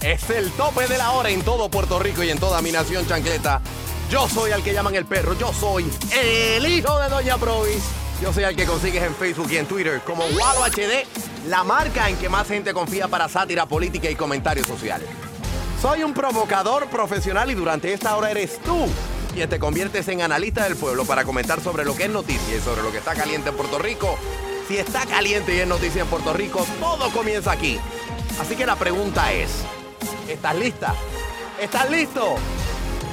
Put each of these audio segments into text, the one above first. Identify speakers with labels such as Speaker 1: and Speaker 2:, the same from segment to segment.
Speaker 1: Es el tope de la hora en todo Puerto Rico y en toda mi nación chancleta. Yo soy al que llaman el perro, yo soy el hijo de Doña Provis. Yo soy al que consigues en Facebook y en Twitter como Walo HD, la marca en que más gente confía para sátira política y comentarios sociales. Soy un provocador profesional y durante esta hora eres tú quien te conviertes en analista del pueblo para comentar sobre lo que es noticia y sobre lo que está caliente en Puerto Rico. Si está caliente y es noticia en Puerto Rico, todo comienza aquí. Así que la pregunta es, ¿estás lista? ¿Estás listo?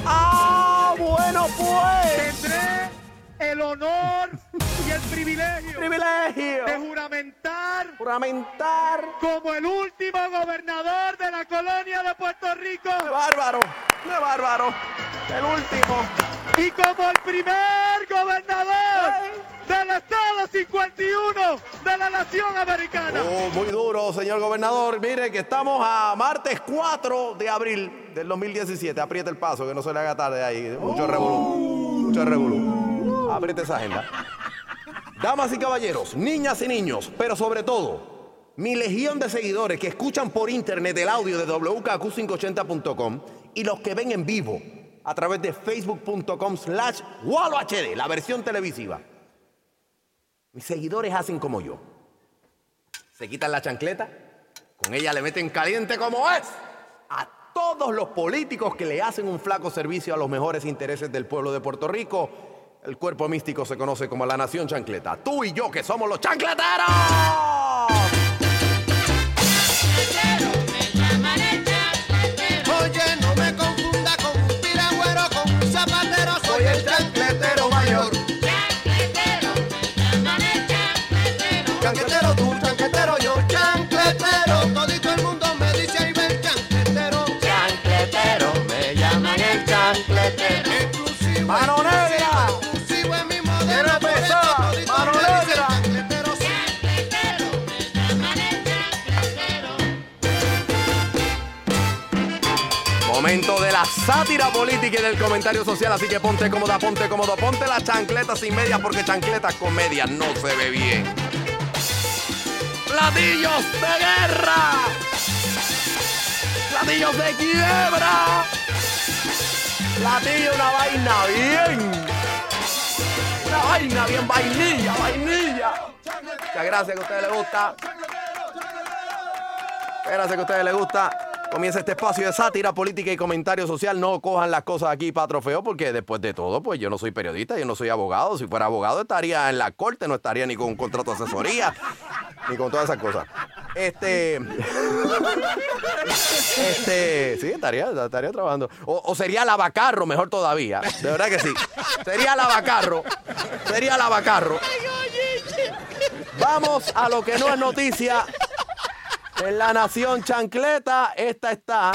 Speaker 1: ¡Ah, bueno pues!
Speaker 2: Tendré el honor y el privilegio
Speaker 1: ¡Privilegio!
Speaker 2: de juramentar
Speaker 1: Juramentar.
Speaker 2: como el último gobernador de la colonia de Puerto Rico
Speaker 1: ¡Qué bárbaro! ¡Qué bárbaro! El último.
Speaker 2: y como el primer gobernador del Estado 51 de la Nación Americana.
Speaker 1: Oh, muy duro, señor gobernador. Mire que estamos a martes 4 de abril del 2017. Apriete el paso, que no se le haga tarde ahí. Mucho revolú. Mucho revolú. Apriete esa agenda. Damas y caballeros, niñas y niños, pero sobre todo, mi legión de seguidores que escuchan por internet el audio de WKQ580.com y los que ven en vivo a través de facebook.com slash WalloHD, la versión televisiva. Mis seguidores hacen como yo. Se quitan la chancleta, con ella le meten caliente como es a todos los políticos que le hacen un flaco servicio a los mejores intereses del pueblo de Puerto Rico. El cuerpo místico se conoce como la nación chancleta. Tú y yo que somos los chancleteros. ¡Mano negra!
Speaker 3: exclusivo es mi modelo,
Speaker 1: ¡Quiero
Speaker 3: por eso
Speaker 1: empezar!
Speaker 3: todito
Speaker 1: ¡Mano negra! Momento de la sátira política y del comentario social, así que ponte cómoda, ponte cómodo, ponte la chancleta sin medias porque chancleta con medias no se ve bien. ¡Platillos de guerra! ¡Platillos de quiebra! ¡Platillo una vaina bien! Una vaina bien vainilla, vainilla. Muchas gracias que a ustedes les gusta. Gracias que a ustedes les gusta. Comienza este espacio de sátira, política y comentario social. No cojan las cosas aquí para trofeo, porque después de todo, pues yo no soy periodista, yo no soy abogado. Si fuera abogado, estaría en la corte, no estaría ni con un contrato de asesoría, ni con todas esas cosas. Este. Este. Sí, estaría, estaría trabajando. O, o sería lavacarro, mejor todavía. De verdad que sí. Sería lavacarro. Sería lavacarro. Vamos a lo que no es noticia. En la Nación Chancleta, esta está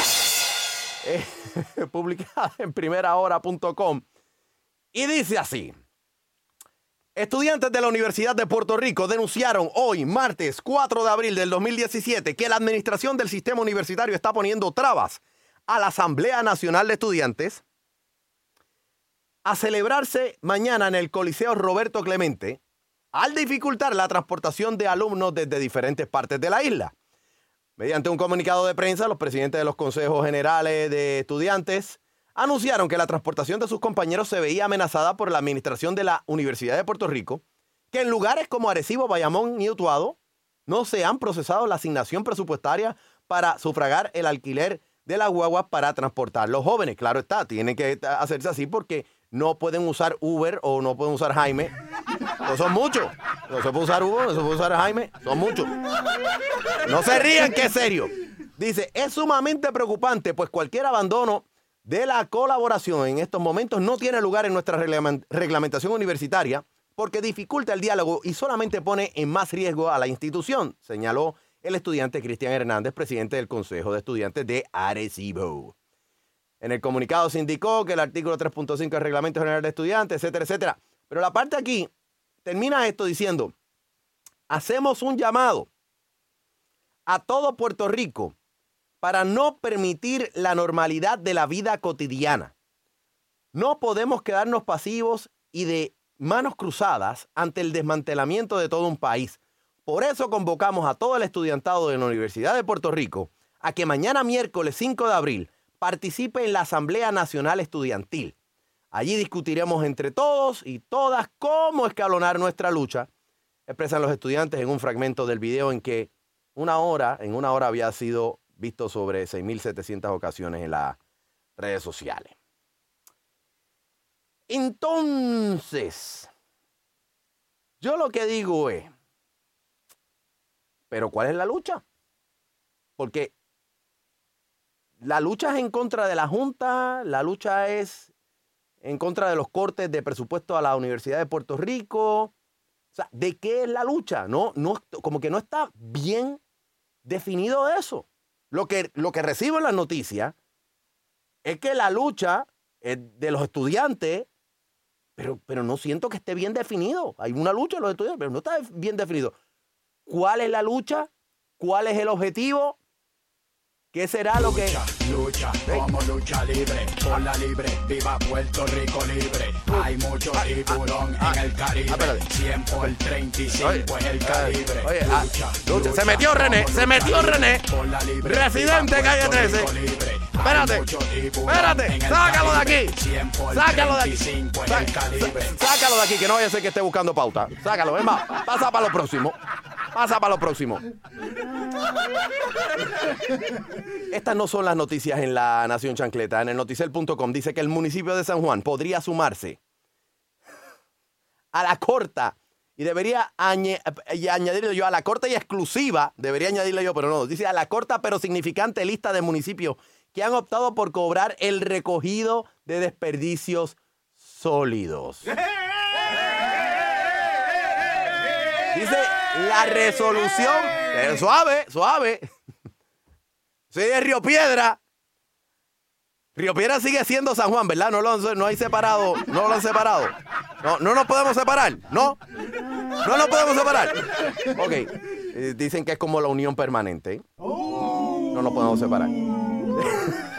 Speaker 1: eh, publicada en primerahora.com y dice así. Estudiantes de la Universidad de Puerto Rico denunciaron hoy, martes 4 de abril del 2017, que la administración del sistema universitario está poniendo trabas a la Asamblea Nacional de Estudiantes a celebrarse mañana en el Coliseo Roberto Clemente al dificultar la transportación de alumnos desde diferentes partes de la isla. Mediante un comunicado de prensa, los presidentes de los consejos generales de estudiantes anunciaron que la transportación de sus compañeros se veía amenazada por la administración de la Universidad de Puerto Rico, que en lugares como Arecibo, Bayamón y Utuado no se han procesado la asignación presupuestaria para sufragar el alquiler de las guaguas para transportar los jóvenes. Claro está, tienen que hacerse así porque no pueden usar Uber o no pueden usar Jaime. Son muchos. No se puede usar Uber, no se puede usar Jaime. Son muchos. No se rían, que es serio. Dice, es sumamente preocupante, pues cualquier abandono de la colaboración en estos momentos no tiene lugar en nuestra reglamen- reglamentación universitaria, porque dificulta el diálogo y solamente pone en más riesgo a la institución, señaló el estudiante Cristian Hernández, presidente del Consejo de Estudiantes de Arecibo. En el comunicado se indicó que el artículo 3.5 del Reglamento General de Estudiantes, etcétera, etcétera. Pero la parte aquí termina esto diciendo, hacemos un llamado a todo Puerto Rico para no permitir la normalidad de la vida cotidiana. No podemos quedarnos pasivos y de manos cruzadas ante el desmantelamiento de todo un país. Por eso convocamos a todo el estudiantado de la Universidad de Puerto Rico a que mañana miércoles 5 de abril participe en la Asamblea Nacional Estudiantil. Allí discutiremos entre todos y todas cómo escalonar nuestra lucha, expresan los estudiantes en un fragmento del video en que una hora, en una hora había sido visto sobre 6.700 ocasiones en las redes sociales. Entonces, yo lo que digo es, pero ¿cuál es la lucha? Porque la lucha es en contra de la Junta, la lucha es en contra de los cortes de presupuesto a la Universidad de Puerto Rico. O sea, ¿de qué es la lucha? No, no, como que no está bien definido eso. Lo que, lo que recibo en las noticias es que la lucha es de los estudiantes, pero, pero no siento que esté bien definido. Hay una lucha de los estudiantes, pero no está bien definido. ¿Cuál es la lucha? ¿Cuál es el objetivo? ¿Qué será lo que.?
Speaker 4: Lucha, como lucha libre, por la libre, viva Puerto Rico libre. Hay mucho tiburón en el Caribe. 100 por 35 es el calibre.
Speaker 1: Oye, ah, lucha. Se metió René, se metió René. Residente calle 13. Espérate, espérate, sácalo de aquí. Sácalo de aquí. Sá- Sácalo de aquí, que no vaya a ser que esté buscando pauta. Sácalo, es más, pasa para lo próximo. Pasa para lo próximo. Estas no son las noticias en la Nación Chancleta. En el noticel.com dice que el municipio de San Juan podría sumarse a la corta y debería añadirle yo a la corta y exclusiva, debería añadirle yo, pero no, dice a la corta pero significante lista de municipios que han optado por cobrar el recogido de desperdicios sólidos. Dice la resolución, eh, suave, suave. Soy de Río Piedra. Río Piedra sigue siendo San Juan, ¿verdad? No lo han, no hay separado, no lo han separado. No, no nos podemos separar, ¿no? No nos podemos separar. Ok. eh, dicen que es como la unión permanente. No nos podemos separar.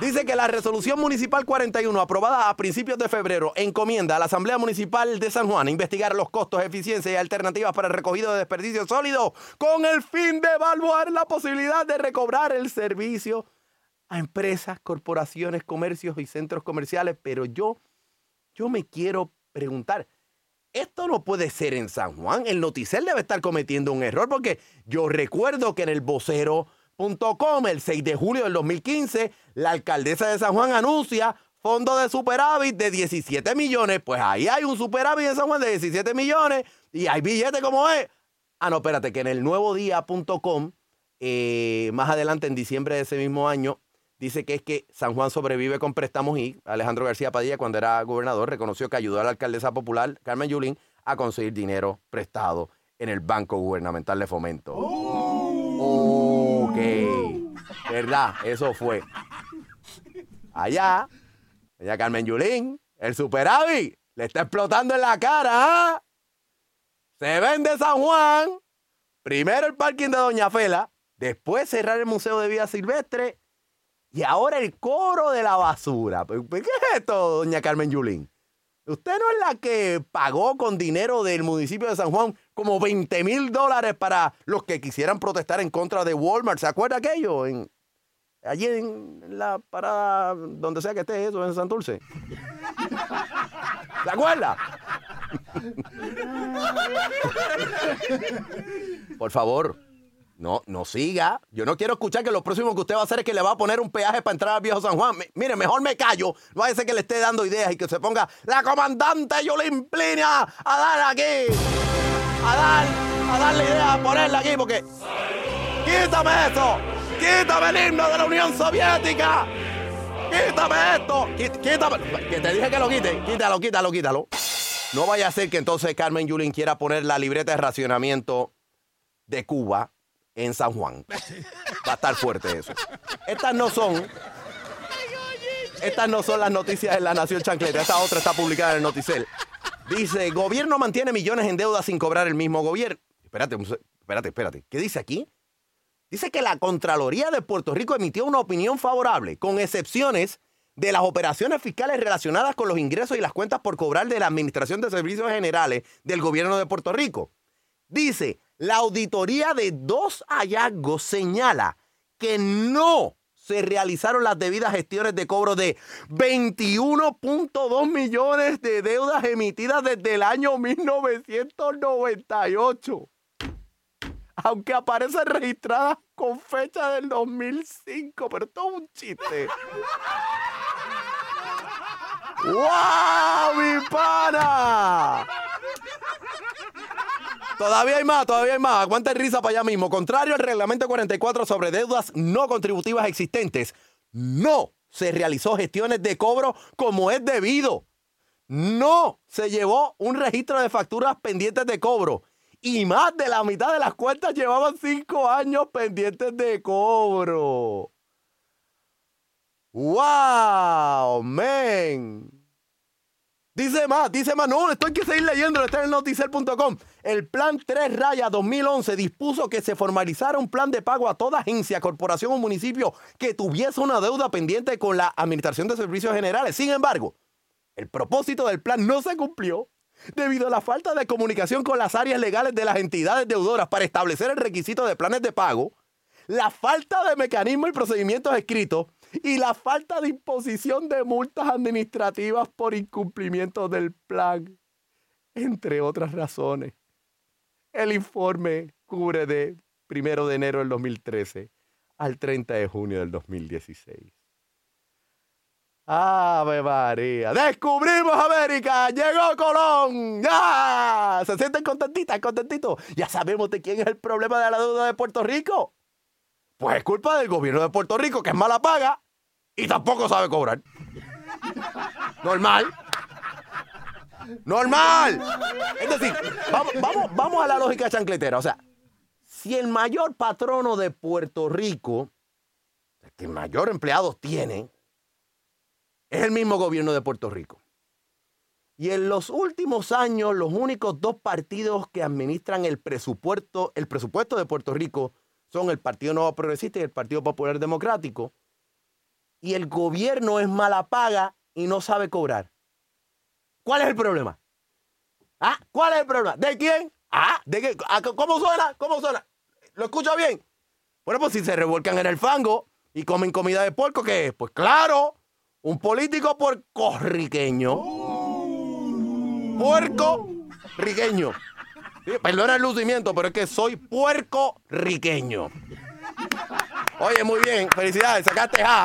Speaker 1: Dice que la resolución municipal 41, aprobada a principios de febrero, encomienda a la Asamblea Municipal de San Juan investigar los costos, eficiencia y alternativas para el recogido de desperdicios sólidos con el fin de evaluar la posibilidad de recobrar el servicio a empresas, corporaciones, comercios y centros comerciales. Pero yo, yo me quiero preguntar, esto no puede ser en San Juan. El Noticel debe estar cometiendo un error porque yo recuerdo que en el vocero.com, el 6 de julio del 2015, la alcaldesa de San Juan anuncia fondo de superávit de 17 millones. Pues ahí hay un superávit en San Juan de 17 millones y hay billete como es. Ah, no, espérate, que en el nuevodía.com, eh, más adelante en diciembre de ese mismo año, dice que es que San Juan sobrevive con préstamos y Alejandro García Padilla, cuando era gobernador, reconoció que ayudó a la alcaldesa popular, Carmen Yulín, a conseguir dinero prestado en el Banco Gubernamental de Fomento. Ok. ¿Verdad? Eso fue. Allá, allá Carmen Yulín, el superávit, le está explotando en la cara. ¿ah? Se vende San Juan, primero el parking de Doña Fela, después cerrar el Museo de Vida Silvestre y ahora el coro de la basura. ¿Pero ¿Qué es esto, doña Carmen Yulín? Usted no es la que pagó con dinero del municipio de San Juan como 20 mil dólares para los que quisieran protestar en contra de Walmart. ¿Se acuerda aquello? Allí en la parada, donde sea que esté eso, en Santurce. ¿Se acuerda? Por favor, no, no siga. Yo no quiero escuchar que lo próximo que usted va a hacer es que le va a poner un peaje para entrar al viejo San Juan. Mi- mire, mejor me callo. No vaya a ser que le esté dando ideas y que se ponga la comandante Yolín Plinia a dar aquí. A dar, a darle idea, a ponerla aquí, porque. ¡Quítame eso! ¡Quítame el himno de la Unión Soviética! ¡Quítame esto! ¡Quítame! Que te dije que lo quite. Quítalo, quítalo, quítalo. No vaya a ser que entonces Carmen Yulín quiera poner la libreta de racionamiento de Cuba en San Juan. Va a estar fuerte eso. Estas no son. Estas no son las noticias de la Nación Chancleta. Esta otra está publicada en el Noticel. Dice, gobierno mantiene millones en deuda sin cobrar el mismo gobierno. Espérate, espérate, espérate. ¿Qué dice aquí? Dice que la Contraloría de Puerto Rico emitió una opinión favorable, con excepciones de las operaciones fiscales relacionadas con los ingresos y las cuentas por cobrar de la Administración de Servicios Generales del Gobierno de Puerto Rico. Dice, la auditoría de dos hallazgos señala que no se realizaron las debidas gestiones de cobro de 21.2 millones de deudas emitidas desde el año 1998 aunque aparecen registradas con fecha del 2005, pero esto es un chiste. ¡Wow, mi pana! Todavía hay más, todavía hay más. Aguanta risa para allá mismo. Contrario al reglamento 44 sobre deudas no contributivas existentes, no se realizó gestiones de cobro como es debido. No se llevó un registro de facturas pendientes de cobro. Y más de la mitad de las cuentas llevaban cinco años pendientes de cobro. ¡Wow! ¡Men! Dice más, dice más. No, esto que seguir leyendo. Está en el noticel.com. El plan 3 raya 2011 dispuso que se formalizara un plan de pago a toda agencia, corporación o municipio que tuviese una deuda pendiente con la Administración de Servicios Generales. Sin embargo, el propósito del plan no se cumplió debido a la falta de comunicación con las áreas legales de las entidades deudoras para establecer el requisito de planes de pago, la falta de mecanismos y procedimientos escritos y la falta de imposición de multas administrativas por incumplimiento del plan, entre otras razones. El informe cubre de 1 de enero del 2013 al 30 de junio del 2016. ¡Ave María! ¡Descubrimos América! ¡Llegó Colón! ¡Ya! ¿Se sienten contentitas, contentitos? Ya sabemos de quién es el problema de la deuda de Puerto Rico. Pues es culpa del gobierno de Puerto Rico, que es mala paga y tampoco sabe cobrar. Normal. Normal. Es decir, vamos, vamos, vamos a la lógica chancletera. O sea, si el mayor patrono de Puerto Rico, el que mayor empleados tiene, es el mismo gobierno de Puerto Rico. Y en los últimos años, los únicos dos partidos que administran el presupuesto, el presupuesto de Puerto Rico son el Partido Nuevo Progresista y el Partido Popular Democrático. Y el gobierno es mala paga y no sabe cobrar. ¿Cuál es el problema? ¿Ah? ¿Cuál es el problema? ¿De quién? ¿Ah? ¿De qué? ¿Ah, ¿Cómo suena? ¿Cómo suena? ¿Lo escucho bien? Bueno, pues si se revuelcan en el fango y comen comida de puerco, ¿qué es? Pues claro, un político puercorriqueño. Puerco riqueño. Perdona el lucimiento, pero es que soy puerco-riqueño. Oye, muy bien. Felicidades. Sacaste A.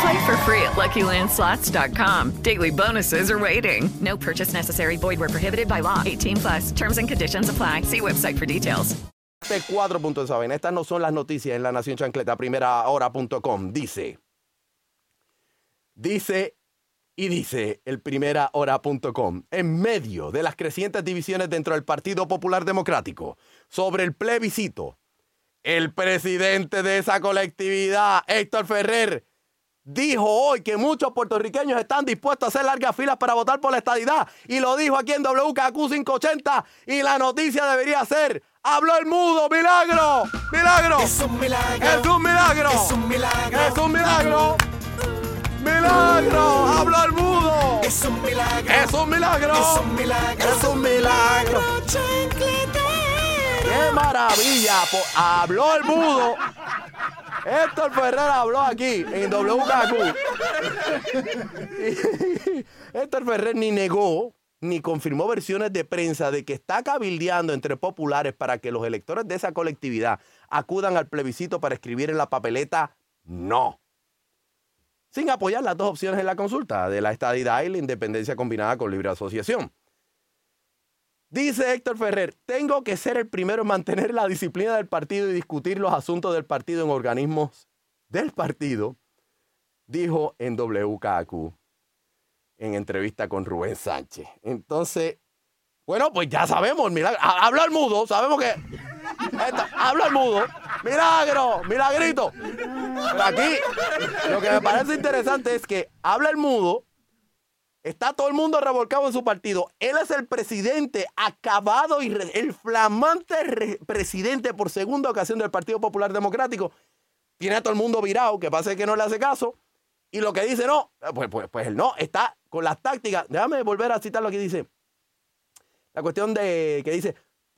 Speaker 5: Play for free at LuckyLandSlots.com. Daily bonuses are waiting. No purchase necessary. Void where prohibited by law. 18 plus. Terms and conditions apply. See website for details.
Speaker 1: cuatro puntos vaina. Estas no son las noticias en la Nación Chancleta, primera hora.com. Dice, dice y dice el primera hora.com, en medio de las crecientes divisiones dentro del Partido Popular Democrático sobre el plebiscito, el presidente de esa colectividad, Héctor Ferrer, dijo hoy que muchos puertorriqueños están dispuestos a hacer largas filas para votar por la estadidad. Y lo dijo aquí en WKQ 580. Y la noticia debería ser, habló el mudo, milagro, milagro. Es un milagro. Es un milagro. Es un milagro. Es un milagro. ¡Milagro! ¡Habló el mudo! Es un milagro. Es un milagro. Es un milagro. Es un milagro. ¡Qué maravilla! Habló el mudo. Héctor Ferrer habló aquí en WKQ. Héctor Ferrer ni negó ni confirmó versiones de prensa de que está cabildeando entre populares para que los electores de esa colectividad acudan al plebiscito para escribir en la papeleta no. Sin apoyar las dos opciones en la consulta de la estadidad y la independencia combinada con libre asociación. Dice Héctor Ferrer, tengo que ser el primero en mantener la disciplina del partido y discutir los asuntos del partido en organismos del partido, dijo en WKQ en entrevista con Rubén Sánchez. Entonces, bueno, pues ya sabemos, Habla el mudo, sabemos que. Habla el mudo. Milagro, milagrito. Aquí, lo que me parece interesante es que habla el mudo. Está todo el mundo revolcado en su partido. Él es el presidente acabado y el flamante re- presidente por segunda ocasión del Partido Popular Democrático. Tiene a todo el mundo virado, que pasa que no le hace caso. Y lo que dice no, pues, pues, pues él no, está con las tácticas. Déjame volver a citar lo que dice. La cuestión de que dice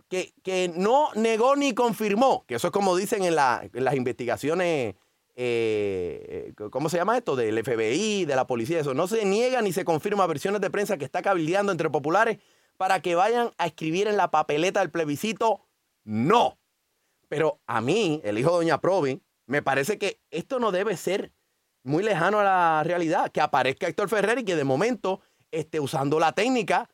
Speaker 1: que, que no negó ni confirmó, que eso es como dicen en las investigaciones, eh, ¿cómo se llama esto? Del FBI, de la policía, eso. No se niega ni se confirma versiones de prensa que está cabildeando entre populares para que vayan a escribir en la papeleta del plebiscito no. Pero a mí, el hijo de Doña Provi, me parece que esto no debe ser muy lejano a la realidad. Que aparezca Héctor Ferrer y que de momento esté usando la técnica,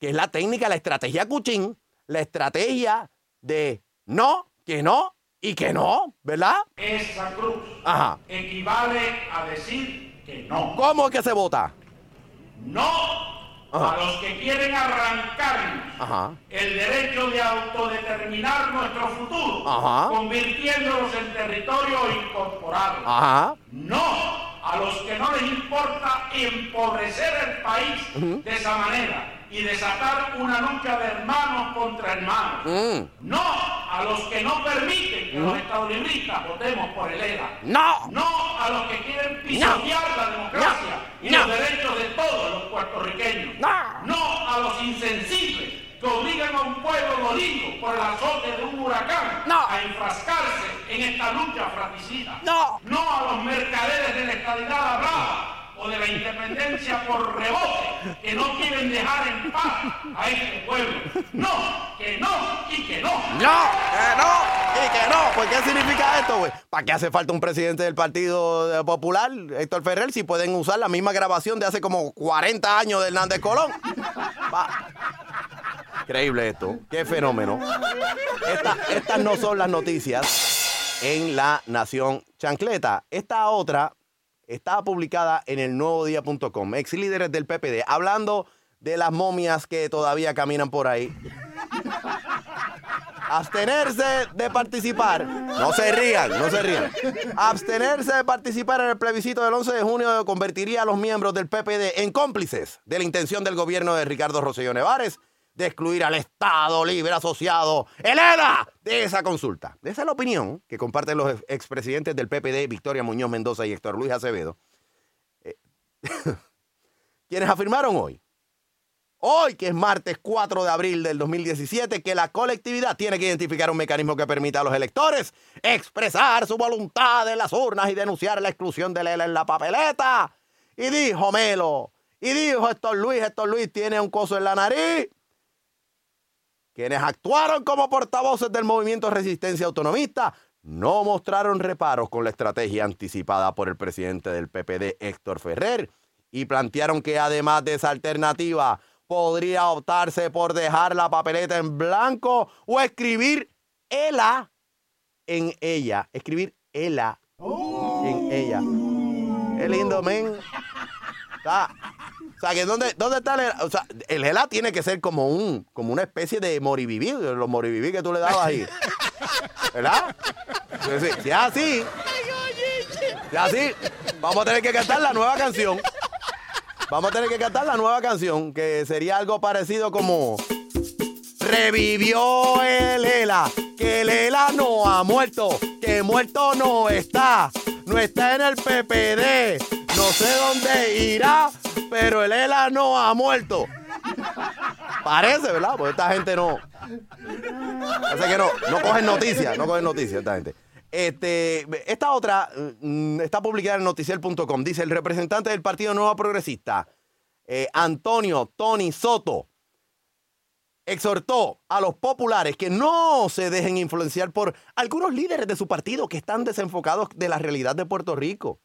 Speaker 1: que es la técnica, la estrategia Cuchín, la estrategia de no, que no y que no, ¿verdad?
Speaker 2: Esa cruz
Speaker 1: Ajá.
Speaker 2: equivale a decir que no.
Speaker 1: ¿Cómo es que se vota?
Speaker 2: No
Speaker 1: Ajá.
Speaker 2: a los que quieren arrancarnos
Speaker 1: Ajá.
Speaker 2: el derecho de autodeterminar nuestro futuro,
Speaker 1: Ajá.
Speaker 2: convirtiéndolos en territorio incorporado. No a los que no les importa empobrecer el país de esa manera y desatar una lucha de hermanos contra hermanos.
Speaker 1: Mm.
Speaker 2: No a los que no permiten que los estadolibristas votemos por el ERA.
Speaker 1: No.
Speaker 2: No a los que quieren pisotear la democracia y
Speaker 1: No.
Speaker 2: los derechos de todos los puertorriqueños.
Speaker 1: No.
Speaker 2: a los insensibles que obligan a un pueblo dolido por el azote de un huracán
Speaker 1: No.
Speaker 2: a enfrascarse en esta lucha fratricida.
Speaker 1: No.
Speaker 2: No a los mercaderes de la estabilidad hablada de la independencia por rebote que no quieren dejar en paz a este pueblo. No, que no y que no.
Speaker 1: No, que no, y que no. Pues, ¿qué significa esto, güey? ¿Para qué hace falta un presidente del Partido eh, Popular, Héctor Ferrer, si pueden usar la misma grabación de hace como 40 años de Hernández Colón? Increíble esto. Qué fenómeno. Esta- estas no son las noticias en la Nación Chancleta. Esta otra está publicada en el nuevodía.com. Ex líderes del PPD, hablando de las momias que todavía caminan por ahí. Abstenerse de participar. No se rían, no se rían. Abstenerse de participar en el plebiscito del 11 de junio convertiría a los miembros del PPD en cómplices de la intención del gobierno de Ricardo Rosselló Nevares de excluir al Estado Libre Asociado, el ELA, de esa consulta. Esa es la opinión que comparten los ex- expresidentes del PPD, Victoria Muñoz Mendoza y Héctor Luis Acevedo, eh, quienes afirmaron hoy hoy, que es martes 4 de abril del 2017, que la colectividad tiene que identificar un mecanismo que permita a los electores expresar su voluntad en las urnas y denunciar la exclusión de ELA en la papeleta. Y dijo Melo, y dijo Héctor Luis, Héctor Luis tiene un coso en la nariz. Quienes actuaron como portavoces del movimiento Resistencia Autonomista no mostraron reparos con la estrategia anticipada por el presidente del PPD, Héctor Ferrer, y plantearon que además de esa alternativa podría optarse por dejar la papeleta en blanco o escribir ELA en ella. Escribir ELA en ella. Qué lindo, men. Está- o sea, que ¿dónde, dónde está el ELA? O sea, el ELA tiene que ser como un como una especie de moriviví, los moriviví que tú le dabas ahí. ¿Verdad? Si si es así, si así, Vamos a tener que cantar la nueva canción. Vamos a tener que cantar la nueva canción, que sería algo parecido como Revivió el ELA, que el ELA no ha muerto, que muerto no está, no está en el PPD, no sé dónde irá, pero el ELA no ha muerto. Parece, ¿verdad? Porque esta gente no. Parece que no, no cogen noticias, no cogen noticias esta gente. Este, esta otra mm, está publicada en noticiel.com. Dice el representante del Partido Nuevo Progresista, eh, Antonio Tony Soto, exhortó a los populares que no se dejen influenciar por algunos líderes de su partido que están desenfocados de la realidad de Puerto Rico.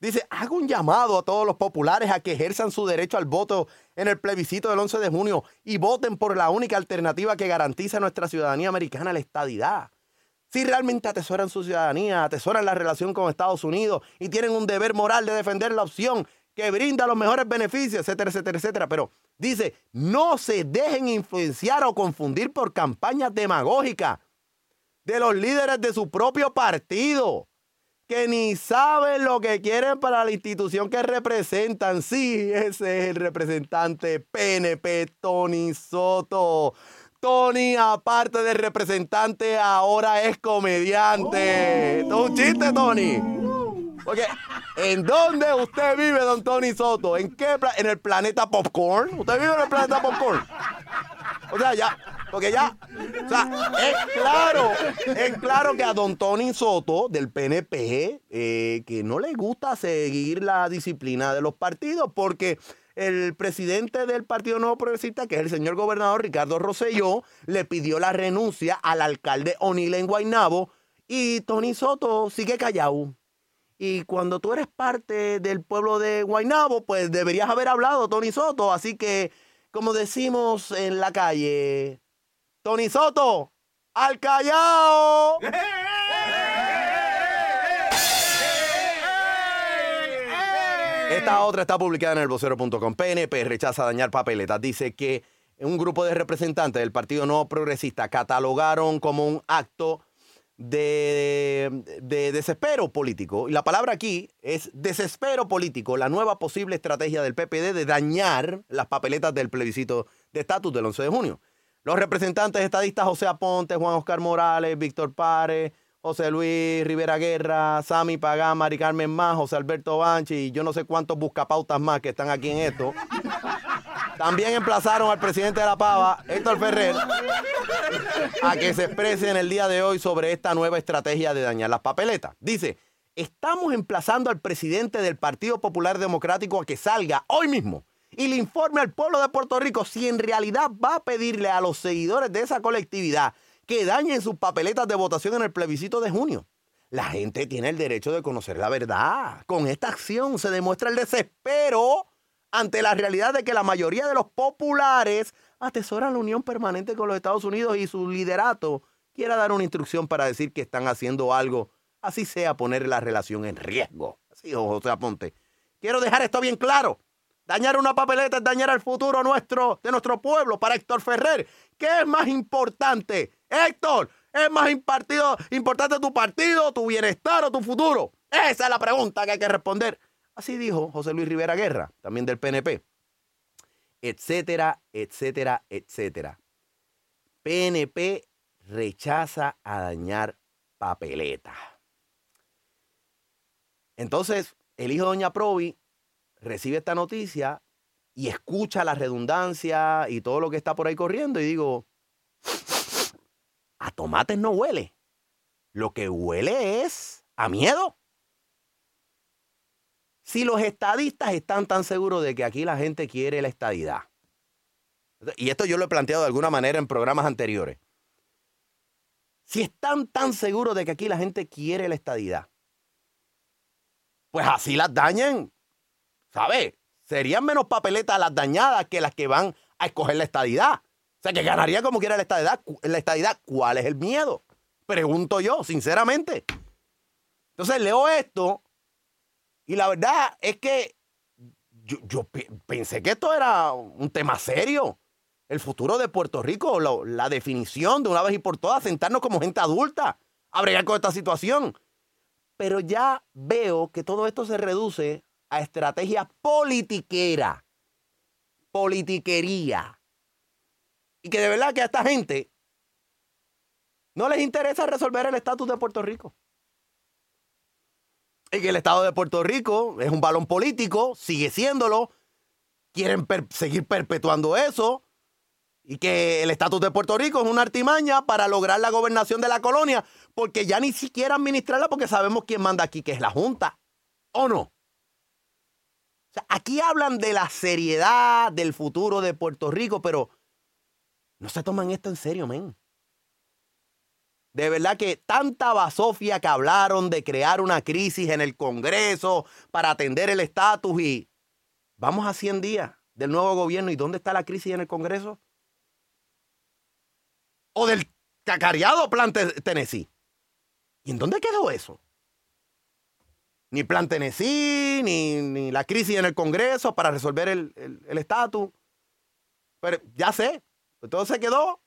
Speaker 1: Dice, hago un llamado a todos los populares a que ejerzan su derecho al voto en el plebiscito del 11 de junio y voten por la única alternativa que garantiza a nuestra ciudadanía americana la estadidad. Si realmente atesoran su ciudadanía, atesoran la relación con Estados Unidos y tienen un deber moral de defender la opción que brinda los mejores beneficios, etcétera, etcétera, etcétera. Pero dice, no se dejen influenciar o confundir por campañas demagógicas de los líderes de su propio partido que ni saben lo que quieren para la institución que representan. Sí, ese es el representante PNP, Tony Soto. Tony, aparte de representante, ahora es comediante. ¿Esto es un chiste, Tony? Porque, ¿en dónde usted vive, don Tony Soto? ¿En qué? ¿En el planeta Popcorn? ¿Usted vive en el planeta Popcorn? O sea, ya, porque ya, o sea, es claro, es claro que a don Tony Soto del PNP, eh, que no le gusta seguir la disciplina de los partidos, porque el presidente del Partido Nuevo Progresista, que es el señor gobernador Ricardo Rosselló, le pidió la renuncia al alcalde O'Neill en Guaynabo y Tony Soto sigue callado. Y cuando tú eres parte del pueblo de Guaynabo, pues deberías haber hablado, Tony Soto. Así que, como decimos en la calle, Tony Soto, al callao. Esta otra está publicada en el vocero.com. PNP rechaza dañar papeletas. Dice que un grupo de representantes del Partido No Progresista catalogaron como un acto de, de desespero político. Y la palabra aquí es desespero político, la nueva posible estrategia del PPD de dañar las papeletas del plebiscito de estatus del 11 de junio. Los representantes estadistas José Aponte, Juan Oscar Morales, Víctor Párez, José Luis Rivera Guerra, Sami Pagán, Mari Carmen Más, José Alberto Banchi y yo no sé cuántos buscapautas más que están aquí en esto. También emplazaron al presidente de la Pava, Héctor Ferrer, a que se exprese en el día de hoy sobre esta nueva estrategia de dañar las papeletas. Dice, estamos emplazando al presidente del Partido Popular Democrático a que salga hoy mismo y le informe al pueblo de Puerto Rico si en realidad va a pedirle a los seguidores de esa colectividad que dañen sus papeletas de votación en el plebiscito de junio. La gente tiene el derecho de conocer la verdad. Con esta acción se demuestra el desespero ante la realidad de que la mayoría de los populares atesoran la unión permanente con los Estados Unidos y su liderato quiera dar una instrucción para decir que están haciendo algo, así sea poner la relación en riesgo. Así José Aponte. Quiero dejar esto bien claro. Dañar una papeleta es dañar el futuro nuestro, de nuestro pueblo para Héctor Ferrer. ¿Qué es más importante? Héctor, ¿es más impartido- importante tu partido, tu bienestar o tu futuro? Esa es la pregunta que hay que responder. Así dijo José Luis Rivera Guerra, también del PNP. Etcétera, etcétera, etcétera. PNP rechaza a dañar papeleta. Entonces, el hijo de Doña Provi recibe esta noticia y escucha la redundancia y todo lo que está por ahí corriendo y digo, a tomates no huele. Lo que huele es a miedo. Si los estadistas están tan seguros de que aquí la gente quiere la estadidad, y esto yo lo he planteado de alguna manera en programas anteriores, si están tan seguros de que aquí la gente quiere la estadidad, pues así las dañen, ¿sabes? Serían menos papeletas las dañadas que las que van a escoger la estadidad. O sea, que ganaría como quiera la estadidad. La estadidad, ¿cuál es el miedo? Pregunto yo, sinceramente. Entonces leo esto y la verdad es que yo, yo pe- pensé que esto era un tema serio. El futuro de Puerto Rico, la definición de una vez y por todas, sentarnos como gente adulta a con esta situación. Pero ya veo que todo esto se reduce a estrategia politiquera, politiquería. Y que de verdad que a esta gente no les interesa resolver el estatus de Puerto Rico. Y que el Estado de Puerto Rico es un balón político, sigue siéndolo, quieren seguir perpetuando eso, y que el estatus de Puerto Rico es una artimaña para lograr la gobernación de la colonia, porque ya ni siquiera administrarla porque sabemos quién manda aquí, que es la Junta, ¿o no? Sea, aquí hablan de la seriedad del futuro de Puerto Rico, pero no se toman esto en serio, men. De verdad que tanta basofia que hablaron de crear una crisis en el Congreso para atender el estatus y vamos a 100 días del nuevo gobierno y ¿dónde está la crisis en el Congreso? O del cacareado plan Te- Tennessee. ¿Y en dónde quedó eso? Ni plan Tennessee, ni, ni la crisis en el Congreso para resolver el estatus. Pero ya sé, todo se quedó,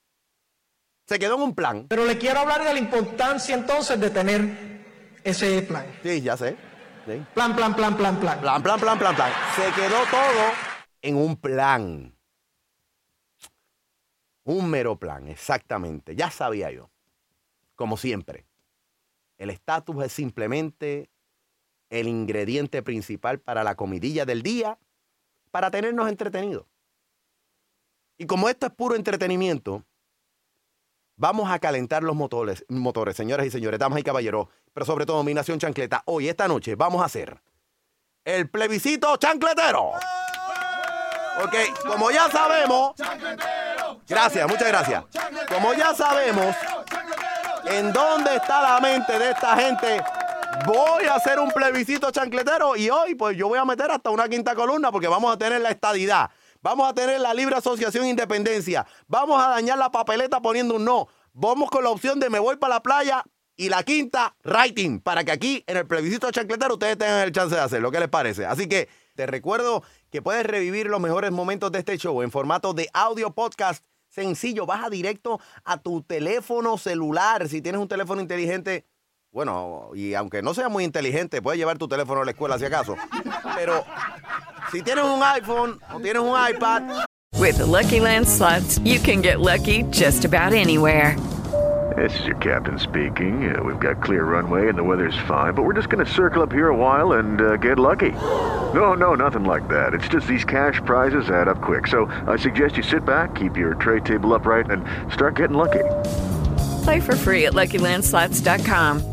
Speaker 1: se quedó en un plan.
Speaker 6: Pero le quiero hablar de la importancia entonces de tener ese plan.
Speaker 1: Sí, ya sé. sí.
Speaker 6: Plan, plan, plan, plan, plan.
Speaker 1: Plan, plan, plan, plan, plan. Se quedó todo en un plan. Un mero plan, exactamente. Ya sabía yo. Como siempre. El estatus es simplemente el ingrediente principal para la comidilla del día, para tenernos entretenidos. Y como esto es puro entretenimiento, vamos a calentar los motores, motores, señoras y señores, damas y caballeros, pero sobre todo mi nación chancleta. Hoy, esta noche, vamos a hacer el plebiscito chancletero. Ok, como ya sabemos, gracias, muchas gracias. Como ya sabemos, en dónde está la mente de esta gente, voy a hacer un plebiscito chancletero y hoy pues yo voy a meter hasta una quinta columna porque vamos a tener la estadidad. Vamos a tener la libre asociación independencia. Vamos a dañar la papeleta poniendo un no. Vamos con la opción de me voy para la playa y la quinta, writing, para que aquí en el plebiscito chancletero ustedes tengan el chance de hacerlo. ¿Qué les parece? Así que te recuerdo que puedes revivir los mejores momentos de este show en formato de audio podcast sencillo. Baja directo a tu teléfono celular. Si tienes un teléfono inteligente, bueno, y aunque no sea muy inteligente, puedes llevar tu teléfono a la escuela si acaso. Pero si tienes un iPhone o tienes un iPad,
Speaker 5: With the Lucky Land slots, you can get lucky just about anywhere.
Speaker 7: This is your captain speaking. Uh, we've got clear runway and the weather's fine, but we're just going to circle up here a while and uh, get lucky. No, no, nothing like that. It's just these cash prizes add up quick. So I suggest you sit back, keep your tray table upright, and start getting lucky.
Speaker 5: Play for free at LuckyLandSlots.com.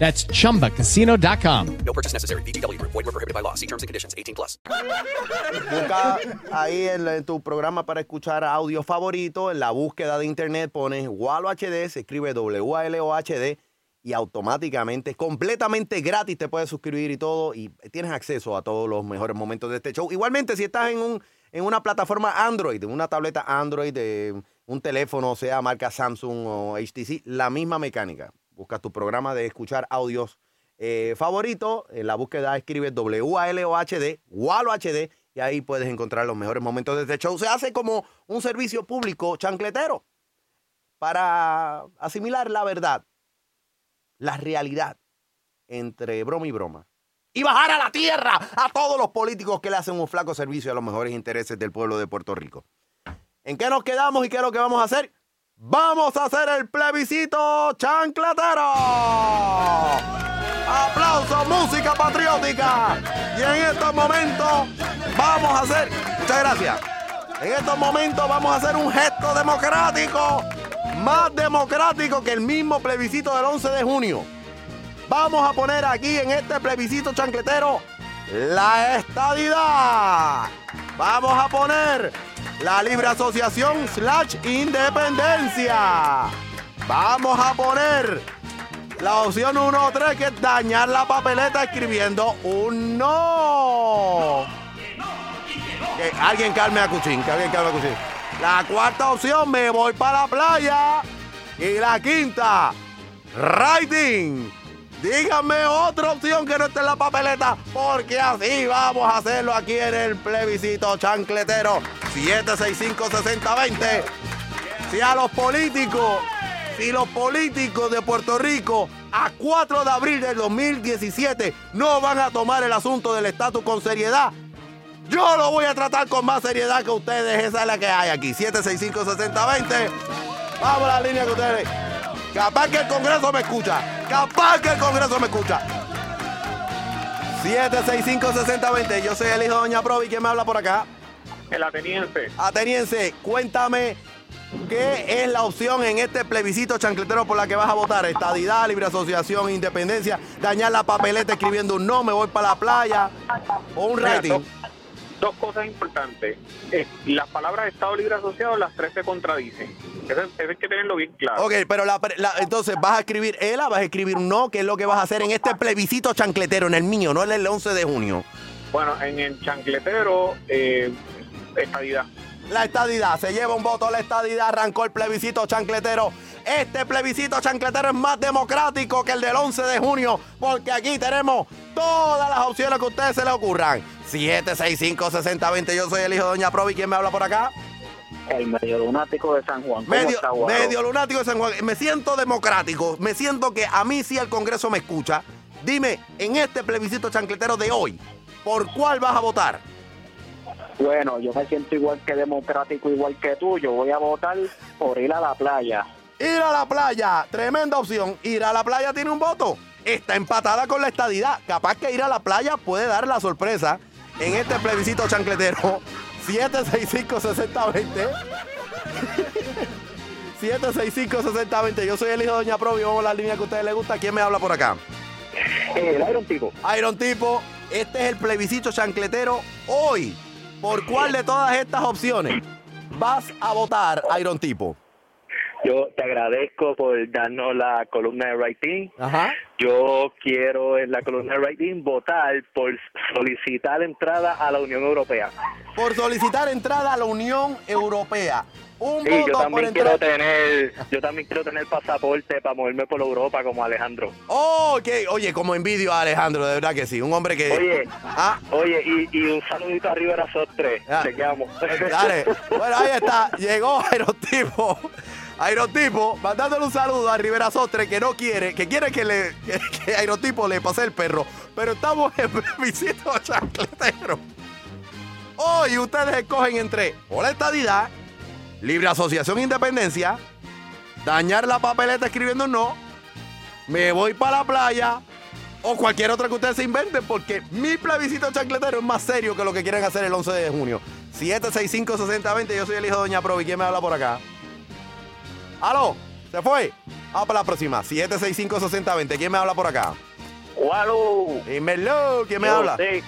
Speaker 8: That's chumbacasino.com.
Speaker 9: No purchase necessary. VGW Group. Void were prohibited by law. See terms and conditions. 18 plus.
Speaker 1: busca ahí en, en tu programa para escuchar audio favorito. En la búsqueda de internet pones Walo HD, se escribe W-A-L-O-H-D y automáticamente, completamente gratis, te puedes suscribir y todo. Y tienes acceso a todos los mejores momentos de este show. Igualmente, si estás en, un, en una plataforma Android, en una tableta Android, de un teléfono, sea marca Samsung o HTC, la misma mecánica. Busca tu programa de escuchar audios eh, favorito. En la búsqueda escribe W-A-L-O-H-D, Walo HD, y ahí puedes encontrar los mejores momentos de este show. Se hace como un servicio público chancletero para asimilar la verdad, la realidad entre broma y broma. Y bajar a la tierra a todos los políticos que le hacen un flaco servicio a los mejores intereses del pueblo de Puerto Rico. ¿En qué nos quedamos y qué es lo que vamos a hacer? Vamos a hacer el plebiscito chancletero. Aplauso, música patriótica. Y en estos momentos vamos a hacer, muchas gracias. En estos momentos vamos a hacer un gesto democrático, más democrático que el mismo plebiscito del 11 de junio. Vamos a poner aquí en este plebiscito chancletero la estadidad. Vamos a poner la libre asociación slash independencia. Vamos a poner la opción 1 o 3 que es dañar la papeleta escribiendo un no. Que alguien calme a Cuchín, que alguien calme a Cuchín. La cuarta opción, me voy para la playa. Y la quinta, writing. Díganme otra opción que no esté en la papeleta, porque así vamos a hacerlo aquí en el plebiscito chancletero 765-6020. Si a los políticos, si los políticos de Puerto Rico a 4 de abril del 2017 no van a tomar el asunto del estatus con seriedad, yo lo voy a tratar con más seriedad que ustedes. Esa es la que hay aquí. 765-6020. Vamos a la línea que ustedes. Capaz que el Congreso me escucha. Capaz que el Congreso me escucha. 765-6020. Yo soy el hijo de Doña Provi. ¿Quién me habla por acá?
Speaker 10: El ateniense.
Speaker 1: Ateniense, cuéntame qué es la opción en este plebiscito chancletero por la que vas a votar. Estadidad, libre asociación, independencia, dañar la papeleta escribiendo un no, me voy para la playa o un
Speaker 10: Mira,
Speaker 1: rating.
Speaker 10: Dos, dos cosas importantes. Eh, las palabras Estado Libre Asociado, las tres se contradicen. Eso, eso hay que tenerlo bien claro.
Speaker 1: Ok, pero la, la- entonces vas a escribir ELA, vas a escribir un no, que es lo que vas a hacer en este plebiscito chancletero, en el mío, no en el 11 de junio.
Speaker 10: Bueno, en el chancletero, eh, estadidad.
Speaker 1: La estadidad, se lleva un voto, la estadidad arrancó el plebiscito chancletero. Este plebiscito chancletero es más democrático que el del 11 de junio, porque aquí tenemos todas las opciones que a ustedes se les ocurran. 765-6020, yo soy el hijo de Doña Provi, ¿quién me habla por acá?
Speaker 11: El medio lunático de San Juan. ¿Cómo
Speaker 1: Medio,
Speaker 11: está,
Speaker 1: medio lunático de San Juan. Me siento democrático. Me siento que a mí sí el Congreso me escucha. Dime, en este plebiscito chancletero de hoy, ¿por cuál vas a votar?
Speaker 11: Bueno, yo me siento igual que democrático, igual que tú. Yo voy a votar por ir a la playa.
Speaker 1: Ir a la playa, tremenda opción. Ir a la playa tiene un voto. Está empatada con la estadidad. Capaz que ir a la playa puede dar la sorpresa en este plebiscito chancletero. 765-6020. 765-6020. Yo soy el hijo de Doña Provi. Vamos a la línea que a ustedes les gusta. ¿Quién me habla por acá?
Speaker 11: El Iron Tipo.
Speaker 1: Iron Tipo. Este es el plebiscito chancletero hoy. ¿Por cuál de todas estas opciones vas a votar, Iron Tipo?
Speaker 11: Yo te agradezco por darnos la columna de writing.
Speaker 1: Ajá.
Speaker 11: Yo quiero en la columna de writing votar por solicitar entrada a la Unión Europea.
Speaker 1: Por solicitar entrada a la Unión Europea. Un
Speaker 11: Y
Speaker 1: voto
Speaker 11: yo también quiero tener, yo también quiero tener pasaporte para moverme por Europa como Alejandro.
Speaker 1: Oh, ok. Oye, como envidio a Alejandro, de verdad que sí. Un hombre que.
Speaker 11: Oye,
Speaker 1: Ah.
Speaker 11: oye, y, y un saludito a Rivera Sostre. Te quedamos.
Speaker 1: Dale. Bueno, ahí está. Llegó Aerotipo. Aerotipo, mandándole un saludo a Rivera Sostre que no quiere, que quiere que le Aerotipo le pase el perro. Pero estamos en plebiscito chancletero. Hoy ustedes escogen entre o la estadidad, libre asociación independencia, dañar la papeleta escribiendo no, me voy para la playa o cualquier otra que ustedes se inventen porque mi plebiscito chancletero es más serio que lo que quieren hacer el 11 de junio. 765-6020, yo soy el hijo de Doña Provi. ¿Quién me habla por acá? ¿Aló? ¿Se fue? Vamos para la próxima. 765-6020. ¿Quién me habla por acá?
Speaker 11: ¡Wallo!
Speaker 1: Dímelo, ¿quién me
Speaker 11: Yo
Speaker 1: habla?
Speaker 11: sé.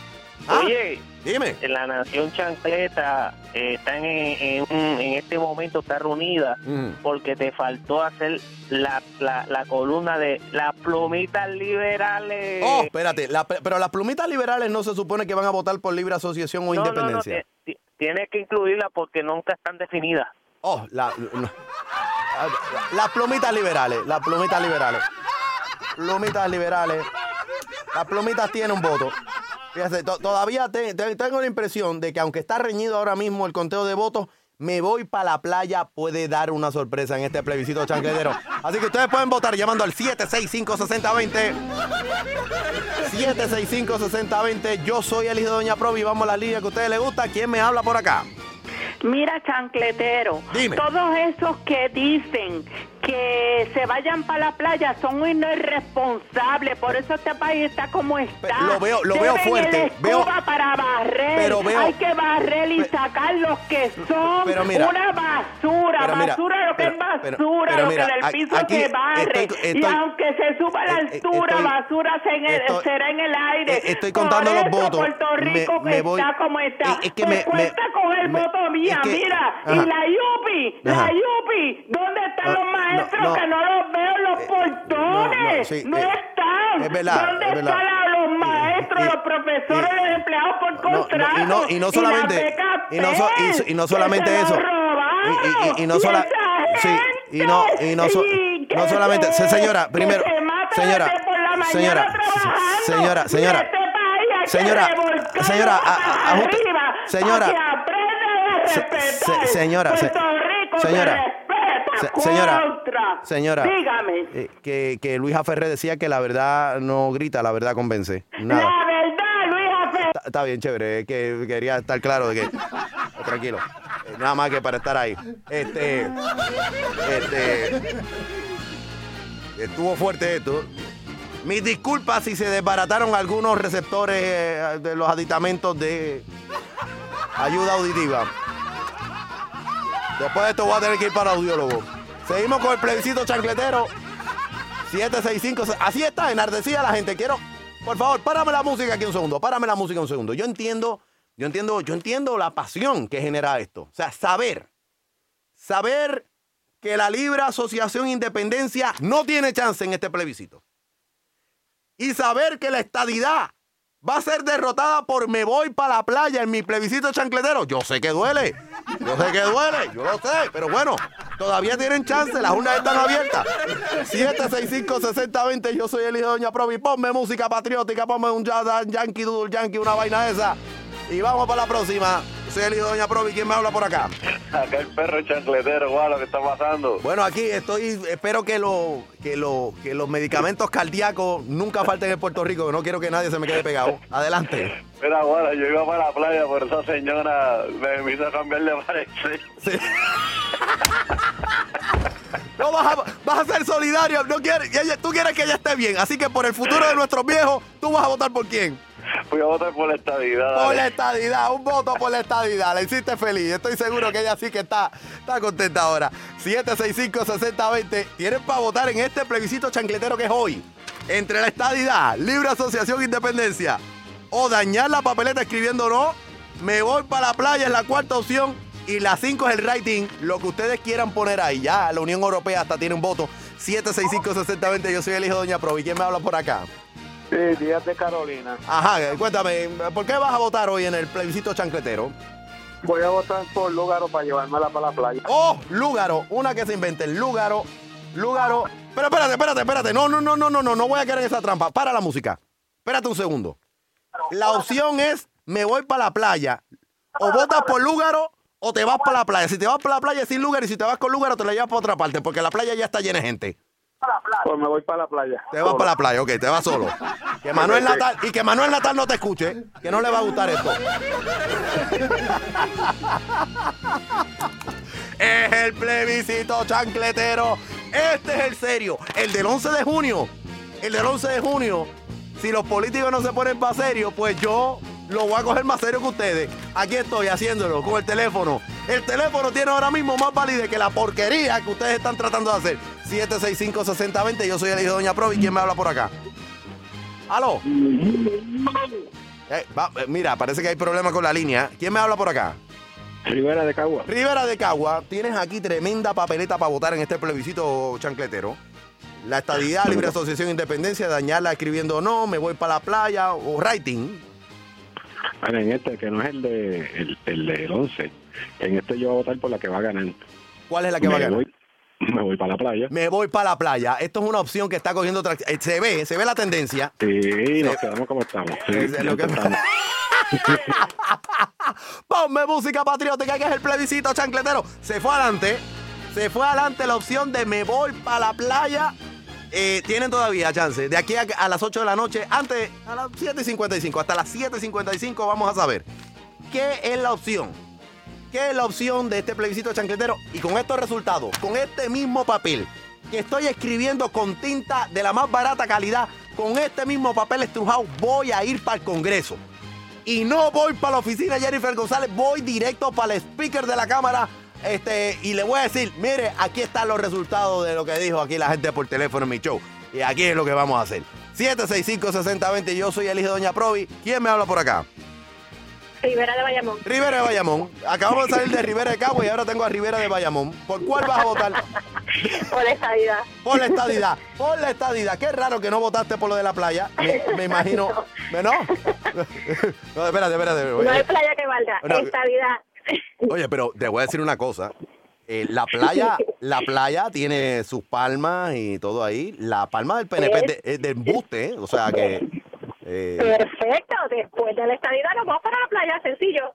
Speaker 1: Ah,
Speaker 11: Oye,
Speaker 1: dime.
Speaker 11: La Nación Chancleta eh, están en, en- en este momento está reunida porque te faltó hacer la, la, la columna de las plumitas liberales.
Speaker 1: Oh, espérate, la- pero las plumitas liberales no se supone que van a votar por libre asociación o
Speaker 11: No, no, no,
Speaker 1: independencia.
Speaker 11: ti- ti- tienes que incluirla porque nunca están definidas.
Speaker 1: Oh, la. Las plumitas liberales, las plumitas liberales. Plumitas liberales. Las plumitas tienen un voto. Fíjate, to- todavía te- te- tengo la impresión de que aunque está reñido ahora mismo el conteo de votos, me voy para la playa puede dar una sorpresa en este plebiscito chancletero. Así que ustedes pueden votar llamando al 765-6020. 765-6020. Yo soy el hijo de Doña Provi. Vamos a la línea que a ustedes les gusta. ¿Quién me habla por acá?
Speaker 12: Mira, chancletero,
Speaker 1: Dime.
Speaker 12: todos esos que dicen que se vayan para la playa son unos irresponsables, por eso este país está como está.
Speaker 1: lo veo- lo veo fuerte,
Speaker 12: el
Speaker 1: veo-
Speaker 12: para barrer,
Speaker 1: pero veo-
Speaker 12: hay que barrer y sacar los que son
Speaker 1: pero mira,
Speaker 12: una basura,
Speaker 1: pero mira,
Speaker 12: basura lo que es basura, lo que del
Speaker 1: a-
Speaker 12: piso
Speaker 1: aquí
Speaker 12: se barre,
Speaker 1: estoy-
Speaker 12: y aunque se suba la
Speaker 1: eh, eh,
Speaker 12: altura,
Speaker 1: estoy-
Speaker 12: basura se en el- será en el aire.
Speaker 1: eh, estoy
Speaker 12: Por
Speaker 1: contando los
Speaker 12: eso
Speaker 1: votos.
Speaker 12: Puerto
Speaker 1: Me-
Speaker 12: Rico
Speaker 1: me voy-
Speaker 12: está como está.
Speaker 1: es- que
Speaker 12: Pues
Speaker 1: me- me-
Speaker 12: cuenta con el
Speaker 1: me-
Speaker 12: voto mía,
Speaker 1: es que-
Speaker 12: mira.
Speaker 1: Ajá.
Speaker 12: Y la Yupi, la Yupi, ¿dónde están
Speaker 1: Ah,
Speaker 12: los
Speaker 1: eh,
Speaker 12: maestros
Speaker 1: no.
Speaker 12: que no los veo en los portones.
Speaker 1: no, sí,
Speaker 12: no
Speaker 1: eh,
Speaker 12: están.
Speaker 1: es verdad,
Speaker 12: ¿Dónde
Speaker 1: es verdad.
Speaker 12: están los maestros, los profesores, los empleados por
Speaker 1: No, no,
Speaker 12: contrato?
Speaker 1: y no, y no solamente y no, so- y, y no solamente eso y, y- y no sola-
Speaker 12: esa
Speaker 1: sí y no y no, so-
Speaker 12: y
Speaker 1: no solamente
Speaker 12: se-
Speaker 1: se- señora primero
Speaker 12: se
Speaker 1: señora señora
Speaker 12: trabajando.
Speaker 1: señora
Speaker 12: Y
Speaker 1: señora
Speaker 12: este
Speaker 1: señora señora a- a- señora señora, señora,
Speaker 12: se
Speaker 1: señora,
Speaker 12: contra.
Speaker 1: señora
Speaker 12: dígame
Speaker 1: eh, que, que Luisa Ferré decía que la verdad no grita la verdad convence nada
Speaker 12: la verdad Luis Afe-
Speaker 1: Está, está bien, chévere. Es que quería estar claro de que. Tranquilo. Eh, Nada más que para estar ahí. Este. Este. Estuvo fuerte esto. Mis disculpas si se desbarataron algunos receptores eh, de los aditamentos de ayuda auditiva. Después de esto voy a tener que ir para audiólogo. Seguimos con el plebiscito chancletero. 765. Así está, enardecida la gente. Quiero, por favor, párame la música aquí un segundo. Párame la música un segundo. Yo entiendo, yo entiendo, yo entiendo la pasión que genera esto. O sea, saber, saber que la Libre Asociación Independencia no tiene chance en este plebiscito. Y saber que la estadidad va a ser derrotada por me voy para la playa en mi plebiscito chancletero. Yo sé que duele. Yo sé que duele. Yo lo sé. Pero bueno, todavía tienen chance. Las urnas están abiertas. 765-6020. Yo soy el hijo de Doña Provi. Ponme música patriótica. Ponme un ya- Yankee Doodle Yankee, una vaina esa. Y vamos para la próxima. Soy el hijo de Doña Provi. ¿Quién me habla por acá?
Speaker 13: Acá el perro chancletero, guau, lo que está pasando.
Speaker 1: Bueno, aquí estoy, espero que, lo, que, lo, que los medicamentos cardíacos nunca falten en Puerto Rico, que no quiero que nadie se me quede pegado. Adelante.
Speaker 13: Mira, guarda, yo iba para la playa, por esa señora me hizo cambiar de parecer.
Speaker 1: No vas a, vas a ser solidario, no quieres, tú quieres que ella esté bien, así que por el futuro de nuestros viejos, tú vas a votar por quién.
Speaker 13: Voy a votar por la estadidad.
Speaker 1: Por la estadidad, un voto por la estadidad. La hiciste feliz. Estoy seguro que ella sí que está, está contenta ahora. 765-6020. Tienen para votar en este plebiscito chancletero que es hoy. Entre la estadidad, libre asociación independencia o dañar la papeleta escribiendo no. Me voy para la playa es la cuarta opción. Y la 5 es el rating. Lo que ustedes quieran poner ahí. Ya la Unión Europea hasta tiene un voto. 765-6020. Yo soy el hijo de Doña Provi. ¿Quién me habla por acá?
Speaker 10: Sí, Díaz de Carolina.
Speaker 1: Ajá, cuéntame, ¿por qué vas a votar hoy en el plebiscito chancletero?
Speaker 10: Voy a votar por Lugaro para llevármela para la playa.
Speaker 1: Oh, Lúgaro, una que se invente, Lúgaro, Lúgaro. Pero espérate, espérate, espérate. No, no, no, no, no, no, no voy a caer en esa trampa. Para la música. Espérate un segundo. La opción es me voy para la playa. O votas por Lúgaro o te vas para la playa. Si te vas para la playa sin Lúgaro y si te vas con Lúgaro te la llevas para otra parte porque la playa ya está llena de gente.
Speaker 10: Pues me voy para la playa.
Speaker 1: Te vas para la playa, ok, te vas solo. Que Manuel Natal, y que Manuel Natal no te escuche, que no le va a gustar esto. Es el plebiscito chancletero. Este es el serio. El del 11 de junio. El del 11 de junio. Si los políticos no se ponen para serio, pues yo lo voy a coger más serio que ustedes. Aquí estoy haciéndolo con el teléfono. El teléfono tiene ahora mismo más validez que la porquería que ustedes están tratando de hacer. 765-6020. Yo soy el hijo de Doña Provi. ¿Quién me habla por acá? ¿Aló? Eh, va, eh, mira, parece que hay problema con la línea. ¿Quién me habla por acá?
Speaker 10: Rivera de Cagua.
Speaker 1: Rivera de Cagua, tienes aquí tremenda papeleta para votar en este plebiscito chancletero. La estadidad, libre asociación, independencia, dañarla escribiendo no, me voy para la playa o writing.
Speaker 14: Bueno, en este, que no es el, de, el, el del 11, en este yo voy a votar por la que va a ganar.
Speaker 1: ¿Cuál es la que va a ganar?
Speaker 14: voy- me voy para la playa.
Speaker 1: Me voy para la playa. Esto es una opción que está cogiendo tracción. Eh, Se ve, se ve la tendencia.
Speaker 14: Sí, nos quedamos como estamos. Sí,
Speaker 1: Es lo que-
Speaker 14: estamos.
Speaker 1: Ponme música patriótica, que es el plebiscito chancletero. Se fue adelante. Se fue adelante la opción de me voy para la playa. Eh, tienen todavía chance. De aquí a, las 8 de la noche, antes, a las 7.55, hasta las 7.55 vamos a saber qué es la opción. ¿Qué es la opción de este plebiscito chancletero? Y con estos resultados, con este mismo papel que estoy escribiendo con tinta de la más barata calidad, con este mismo papel estrujado, voy a ir para el Congreso. Y no voy para la oficina de Jennifer González, voy directo para el speaker de la Cámara. Este, y le voy a decir, mire, aquí están los resultados de lo que dijo aquí la gente por teléfono en mi show. Y aquí es lo que vamos a hacer. 765-6020, yo soy el hijo de Doña Provi. ¿Quién me habla por acá?
Speaker 15: Rivera de Bayamón.
Speaker 1: Rivera de Bayamón. Acabamos de salir de Rivera de Cabo y ahora tengo a Rivera de Bayamón. ¿Por cuál vas a votar?
Speaker 15: Por la estadidad.
Speaker 1: Por la estadidad, por la estadidad. Qué raro que no votaste por lo de la playa. Me, me imagino. ¿No? No, espérate, espérate.
Speaker 15: No hay playa que valga.
Speaker 1: No.
Speaker 15: Estadidad.
Speaker 1: Oye, pero te voy a decir una cosa. Eh, la playa, la playa tiene sus palmas y todo ahí. La palma del PNP es de, es de embuste, ¿eh? o sea que. eh,
Speaker 15: Perfecto. Después de la estadidad nos vamos para la playa, sencillo.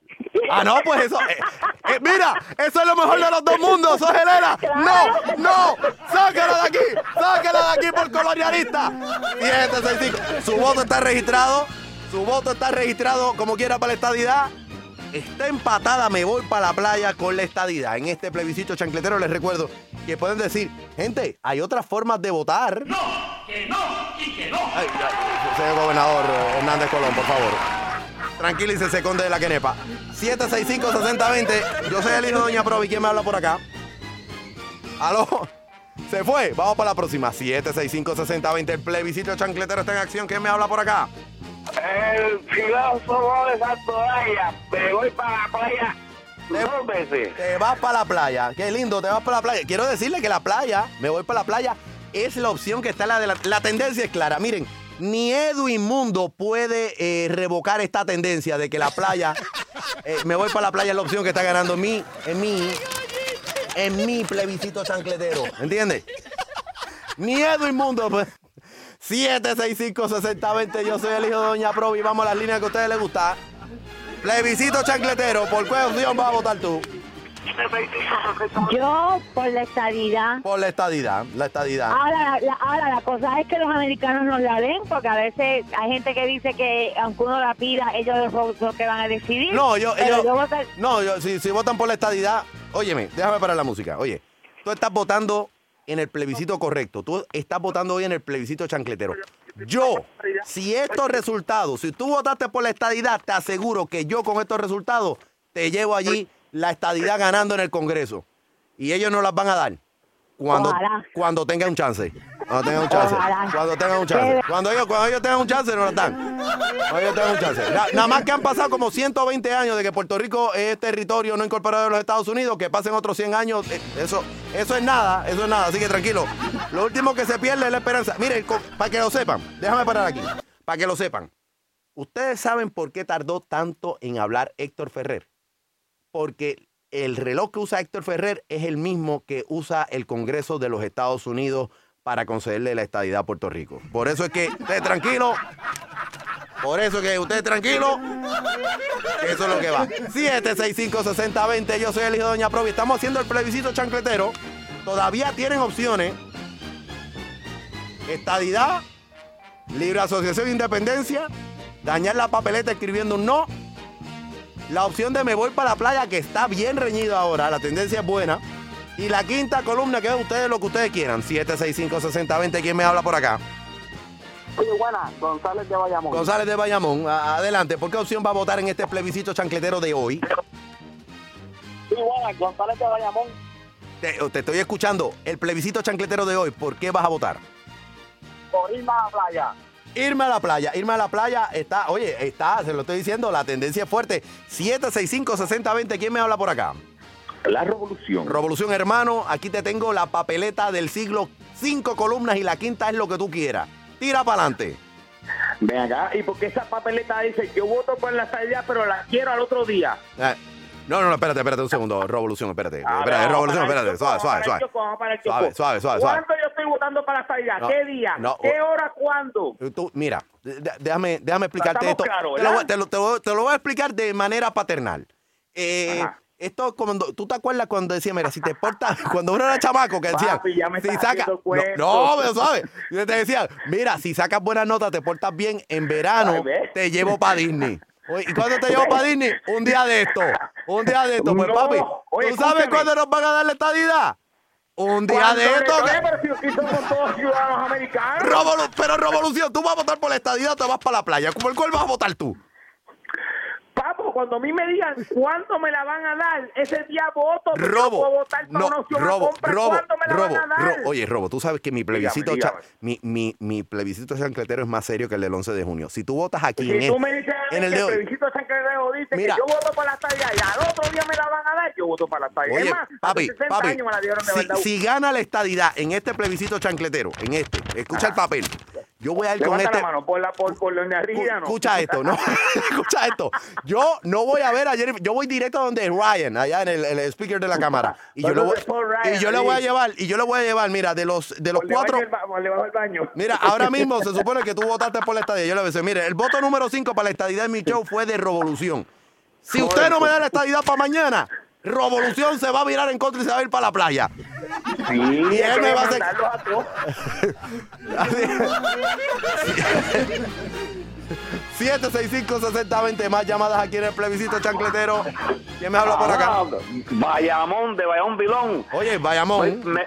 Speaker 1: Ah, no, pues eso. eh, mira, eso es lo mejor de los dos mundos, Helena. No, no, sácala de aquí, sácala de aquí por colonialista. 765. Su voto está registrado, su voto está registrado como quiera para la estadidad. Está empatada, me voy para la playa con la estadidad. En este plebiscito chancletero les recuerdo que pueden decir, gente, hay otras formas de votar.
Speaker 2: No, que no y que no.
Speaker 1: Ay, ay, señor gobernador Hernández Colón, por favor. Tranquilícese, conde de la quenepa. 765-6020. Yo soy el hijo de Doña Provi. ¿Quién me habla por acá? ¿Aló? Se fue. Vamos para la próxima. 765-6020. El plebiscito chancletero está en acción. ¿Quién me habla por acá?
Speaker 11: El filósofo de Santoya, me voy para la playa dos veces.
Speaker 1: Te vas para la playa. Qué lindo, te vas para la playa. Quiero decirle que la playa, me voy para la playa, es la opción que está en la de la, la tendencia es clara. Miren, ni Edwin Mundo puede eh, revocar esta tendencia de que la playa, eh, me voy para la playa es la opción que está ganando en mí, en mí, en mi plebiscito chancletero. ¿Entiendes? Ni Edwin Mundo, pues. 765-6020, yo soy el hijo de Doña Provi. Vamos a las líneas que a ustedes les gusta. Plebiscito chancletero, ¿por qué opción vas a votar tú?
Speaker 15: Yo por la estadidad.
Speaker 1: Por la estadidad, la estadidad.
Speaker 15: Ahora la, ahora, la cosa es que los americanos no la den, porque a veces hay gente que dice que aunque uno la pida, ellos son los que van a decidir.
Speaker 1: No, yo,
Speaker 15: Pero
Speaker 1: ellos-
Speaker 15: yo voto-
Speaker 1: no, yo, si, si votan por la estadidad, óyeme, déjame parar la música. Oye, tú estás votando en el plebiscito correcto. Tú estás votando hoy en el plebiscito chancletero. Yo, si estos resultados, si tú votaste por la estadidad, te aseguro que yo con estos resultados te llevo allí la estadidad ganando en el Congreso. Y ellos no las van a dar cuando,
Speaker 15: Ojalá.
Speaker 1: cuando tengan un chance. Cuando tengan un chance. Cuando tengan un chance. Cuando ellos, cuando ellos tengan un chance, no las dan. Cuando ellos tengan un chance. Na- nada más que han pasado como 120 años de que Puerto Rico es territorio no incorporado de los Estados Unidos, que pasen otros 100 años, eh, eso, eso es nada, eso es nada. Así que tranquilo. Lo último que se pierde es la esperanza. Miren, co- para que lo sepan, déjame parar aquí. Para que lo sepan. Ustedes saben por qué tardó tanto en hablar Héctor Ferrer. Porque el reloj que usa Héctor Ferrer es el mismo que usa el Congreso de los Estados Unidos para concederle la estadidad a Puerto Rico. Por eso es que ustedes tranquilos. Por eso es que ustedes tranquilos. Eso es lo que va. 765-6020. Yo soy el hijo de Doña Provi. Estamos haciendo el plebiscito chancletero. Todavía tienen opciones. Estadidad, libre asociación de independencia, dañar la papeleta escribiendo un no. La opción de me voy para la playa, que está bien reñido ahora, la tendencia es buena. Y la quinta columna, que es ustedes lo que ustedes quieran. 765-6020, ¿quién me habla por acá?
Speaker 11: Oye, buena, González de Bayamón.
Speaker 1: González de Bayamón, adelante. ¿Por qué opción va a votar en este plebiscito chancletero de hoy?
Speaker 11: Sí, buena, González de Bayamón.
Speaker 1: Te, te estoy escuchando. El plebiscito chancletero de hoy, ¿por qué vas a votar?
Speaker 11: Por irme a la playa.
Speaker 1: Irme a la playa, irme a la playa está, oye, está, se lo estoy diciendo, la tendencia es fuerte. 765-6020, ¿quién me habla por acá?
Speaker 11: La revolución.
Speaker 1: Revolución, hermano, aquí te tengo la papeleta del siglo, cinco columnas y la quinta es lo que tú quieras. Tira para adelante.
Speaker 11: Ven acá, ¿y por qué esa papeleta dice yo voto por la estadidad, pero la quiero al otro día?
Speaker 1: Eh, No, no, no, espérate, espérate un segundo. Revolución, espérate.
Speaker 11: A ver,
Speaker 1: espérate, revolución, espérate.
Speaker 11: choco,
Speaker 1: Suave, suave, suave.
Speaker 11: choco.
Speaker 1: Suave, suave.
Speaker 11: ¿Cuándo yo estoy votando para la?
Speaker 1: No,
Speaker 11: ¿Qué día?
Speaker 1: no,
Speaker 11: ¿Qué hora? ¿Cuándo?
Speaker 1: Tú, mira, déjame, déjame explicarte esto. te, lo, voy-
Speaker 11: ¿verdad?
Speaker 1: te lo- te lo- te lo voy a explicar de manera paternal. Eh,
Speaker 11: Ajá.
Speaker 1: Esto cuando tú te acuerdas cuando decía, mira, si te portas, cuando uno era chamaco que decía,
Speaker 11: Papi, ya me
Speaker 1: si
Speaker 11: estás
Speaker 1: saca,
Speaker 11: haciendo
Speaker 1: no, no, pero yo te decía, mira, si sacas buenas notas, te portas bien en verano,
Speaker 11: Ay,
Speaker 1: te llevo para Disney. ¿Y cuándo te llevo para Disney? Un día de esto, un día de esto, pues
Speaker 11: No,
Speaker 1: papi,
Speaker 11: oye,
Speaker 1: ¿tú sabes cuándo nos van a dar la estadidad? Un día
Speaker 11: ¿Cuándo
Speaker 1: de esto. que-
Speaker 11: Pero si aquí somos todos ciudadanos americanos.
Speaker 1: Revolu- pero revolución, tú vas a votar por la estadidad o te vas para la playa. ¿Por cuál vas a votar tú?
Speaker 16: Cuando a mí me digan cuánto me la van a dar, ese día voto.
Speaker 1: Robo.
Speaker 16: Votar
Speaker 1: No,
Speaker 16: una opción a
Speaker 1: robo,
Speaker 16: compra.
Speaker 1: robo,
Speaker 16: ¿Cuánto me la
Speaker 1: robo,
Speaker 16: van a dar?
Speaker 1: Oye, Robo, tú sabes que mi plebiscito,
Speaker 16: Dígame,
Speaker 1: cha- mi, mi, mi plebiscito chancletero es más serio que el del 11 de junio. Si tú votas aquí
Speaker 16: Si
Speaker 1: en,
Speaker 16: tú
Speaker 1: el-
Speaker 16: me dices
Speaker 1: en el
Speaker 16: que el plebiscito chancletero dice
Speaker 1: Mira.
Speaker 16: que yo voto para la estadía y al otro día me la van a dar, yo voto para la estadía.
Speaker 1: Oye,
Speaker 16: es más,
Speaker 1: papi,
Speaker 16: hace 60
Speaker 1: papi,
Speaker 16: años me la dieron de
Speaker 1: si, si gana la estadidad en este plebiscito chancletero, en este, escucha el papel, yo voy a ir con este...
Speaker 16: la mano por la por, por Leonel Ríos, ¿no?
Speaker 1: Escucha esto, no, escucha esto. Yo no voy a ver a Jennifer, yo voy directo a donde Ryan, allá en el, el speaker de la cámara. Y yo, le voy,
Speaker 16: Ryan,
Speaker 1: y yo le voy a llevar, y yo le voy a llevar, mira, de los, de los cuatro...
Speaker 16: debajo del ba- por debajo del baño.
Speaker 1: Mira, ahora mismo se supone que tú votaste por la estadía. Yo le voy a decir, mire, el voto número 5 para la estadidad en mi show fue de revolución. Si usted no me da la estadidad para mañana, revolución se va a virar en contra y se va a ir para la playa.
Speaker 16: Sí,
Speaker 1: y él me va a hacer...
Speaker 16: demandarlos a todos.
Speaker 1: 765-6020, más llamadas aquí en el plebiscito chancletero. ¿Quién me habla por acá?
Speaker 13: Ah, Bayamón, de Bayamón Vilón.
Speaker 1: Oye, Bayamón.
Speaker 13: Me,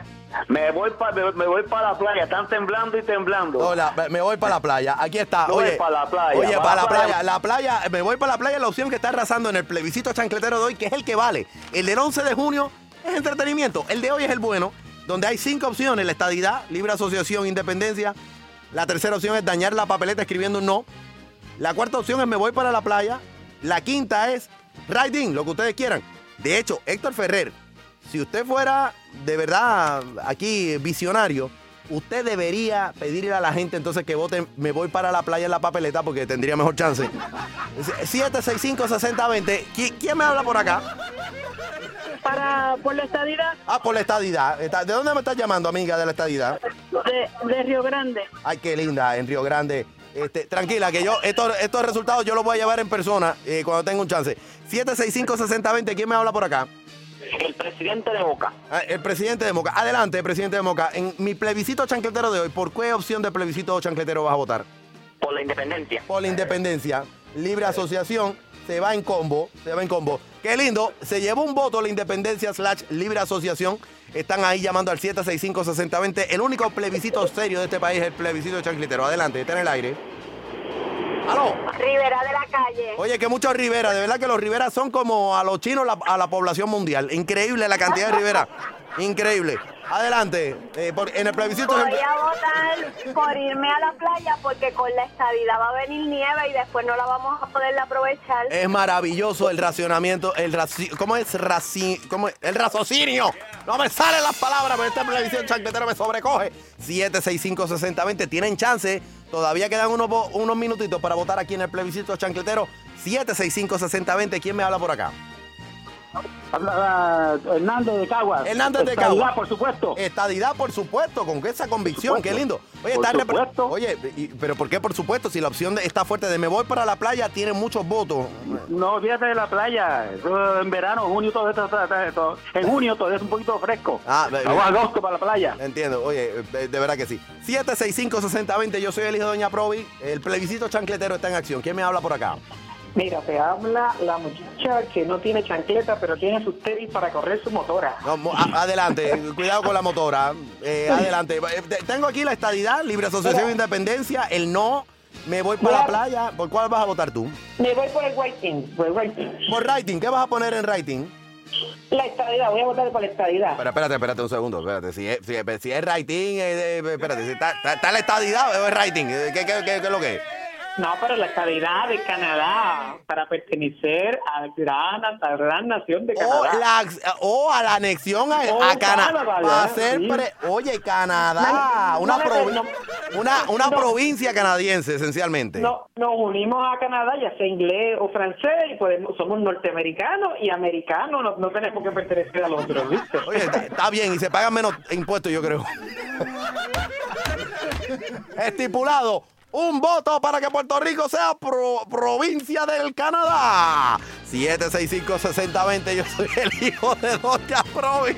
Speaker 13: me voy para me, me voy para la playa, están temblando y temblando.
Speaker 1: Hola, me voy para la playa. Aquí está.
Speaker 13: No
Speaker 1: Oye,
Speaker 13: para la playa,
Speaker 1: Oye,
Speaker 13: para
Speaker 1: para
Speaker 13: la
Speaker 1: la playa.
Speaker 13: playa.
Speaker 1: La playa, me voy para la playa, la opción que está arrasando en el plebiscito chancletero de hoy, que es el que vale. El del 11 de junio es entretenimiento. El de hoy es el bueno, donde hay cinco opciones: la estadidad, libre asociación, independencia. La tercera opción es dañar la papeleta escribiendo un no. La cuarta opción es me voy para la playa. La quinta es riding, lo que ustedes quieran. De hecho, Héctor Ferrer, si usted fuera de verdad aquí visionario, usted debería pedirle a la gente entonces que voten me voy para la playa en la papeleta porque tendría mejor chance. 765-6020. ¿Qui- ¿Quién me habla por acá?
Speaker 17: Para, por la estadidad
Speaker 1: Ah, por la estadidad. ¿De dónde me estás llamando, amiga, de la estadidad?
Speaker 17: de, de Río Grande.
Speaker 1: Ay, qué linda, en Río Grande. Este, tranquila, que yo, estos, estos resultados yo los voy a llevar en persona eh, cuando tenga un chance. 765-6020, ¿quién me habla por acá?
Speaker 11: El presidente de Boca.
Speaker 1: Ah, El presidente de Moca. Adelante, presidente de Moca. En mi plebiscito chancletero de hoy, ¿por qué opción de plebiscito chancletero vas a votar?
Speaker 11: Por la independencia.
Speaker 1: Por la independencia. Libre asociación. Se va en combo. Se va en combo. Qué lindo. Se llevó un voto la independencia slash libre asociación. Están ahí llamando al 765-6020. El único plebiscito serio de este país es el plebiscito chancletero. Adelante, está en el aire. ¡Aló!
Speaker 15: Rivera de la calle.
Speaker 1: Oye, que muchos Rivera, de verdad que los Rivera son como a los chinos la- a la población mundial. Increíble la cantidad de Rivera. Increíble. Adelante. Eh, por- en el plebiscito.
Speaker 15: Voy a votar por irme a la playa porque con la estadidad va a venir nieve y después no la vamos a poder aprovechar.
Speaker 1: Es maravilloso el racionamiento, el raci- ¿cómo es raci- cómo es? El raciocinio. No me salen las palabras, pero esta televisión chancletera me sobrecoge. 765-6020, tienen chance. Todavía quedan unos, unos minutitos para votar aquí en el plebiscito chancletero. 765-6020, ¿quién me habla por acá?
Speaker 18: Uh, Hernando de Caguas.
Speaker 1: Hernández de
Speaker 18: Estadidad,
Speaker 1: Caguas.
Speaker 18: por supuesto.
Speaker 1: Estadidad, por supuesto, con esa convicción, qué lindo. Oye,
Speaker 18: Por supuesto.
Speaker 1: Oye, y- pero ¿por qué por supuesto? Si la opción de- está fuerte de me voy para la playa, tiene muchos votos.
Speaker 18: No olvídate de la playa. En verano, junio, todo esto. todo-. En junio todavía es un poquito fresco.
Speaker 1: Ah,
Speaker 18: Vamos agosto para la playa.
Speaker 1: Entiendo, oye, de, de verdad que sí. 765-6020, yo soy el hijo de Doña Provi. El plebiscito chancletero está en acción. ¿Quién me habla por acá?
Speaker 6: Mira, te habla la muchacha que no tiene chancleta, pero tiene sus tenis para correr su motora.
Speaker 1: No, adelante, cuidado con la motora. Eh, adelante. Eh, te- Tengo aquí la estadidad, libre asociación de independencia, el no. Me voy para la playa. ¿Por cuál vas a votar tú?
Speaker 6: Me voy por el writing, por el writing.
Speaker 1: Por writing. ¿Qué vas a poner en writing?
Speaker 6: La estadidad, voy a votar por la estadidad.
Speaker 1: Pero espérate, espérate un segundo. Espérate. Si es, si es, si es writing, eh, espérate. Si está, está- está la estadidad o es writing. ¿Qué, qué, qué- qué es lo que es?
Speaker 6: No, pero la estadidad de Canadá para pertenecer a la gran, a la gran nación de
Speaker 1: O,
Speaker 6: Canadá.
Speaker 1: la, o a la anexión a, a Canadá.
Speaker 6: Canadá, sí.
Speaker 1: Oye, Canadá.
Speaker 6: No,
Speaker 1: Una,
Speaker 6: no,
Speaker 1: provi-
Speaker 6: no,
Speaker 1: una, una provincia canadiense, esencialmente.
Speaker 6: No, nos unimos a Canadá, ya sea inglés o francés, y podemos, somos norteamericanos y americanos, no, tenemos que pertenecer al otro, ¿viste?
Speaker 1: Oye, está bien y se pagan menos impuestos, yo creo. Estipulado. Un voto para que Puerto Rico sea pro- provincia del Canadá. 765-6020. Yo soy el hijo de Doña Provi.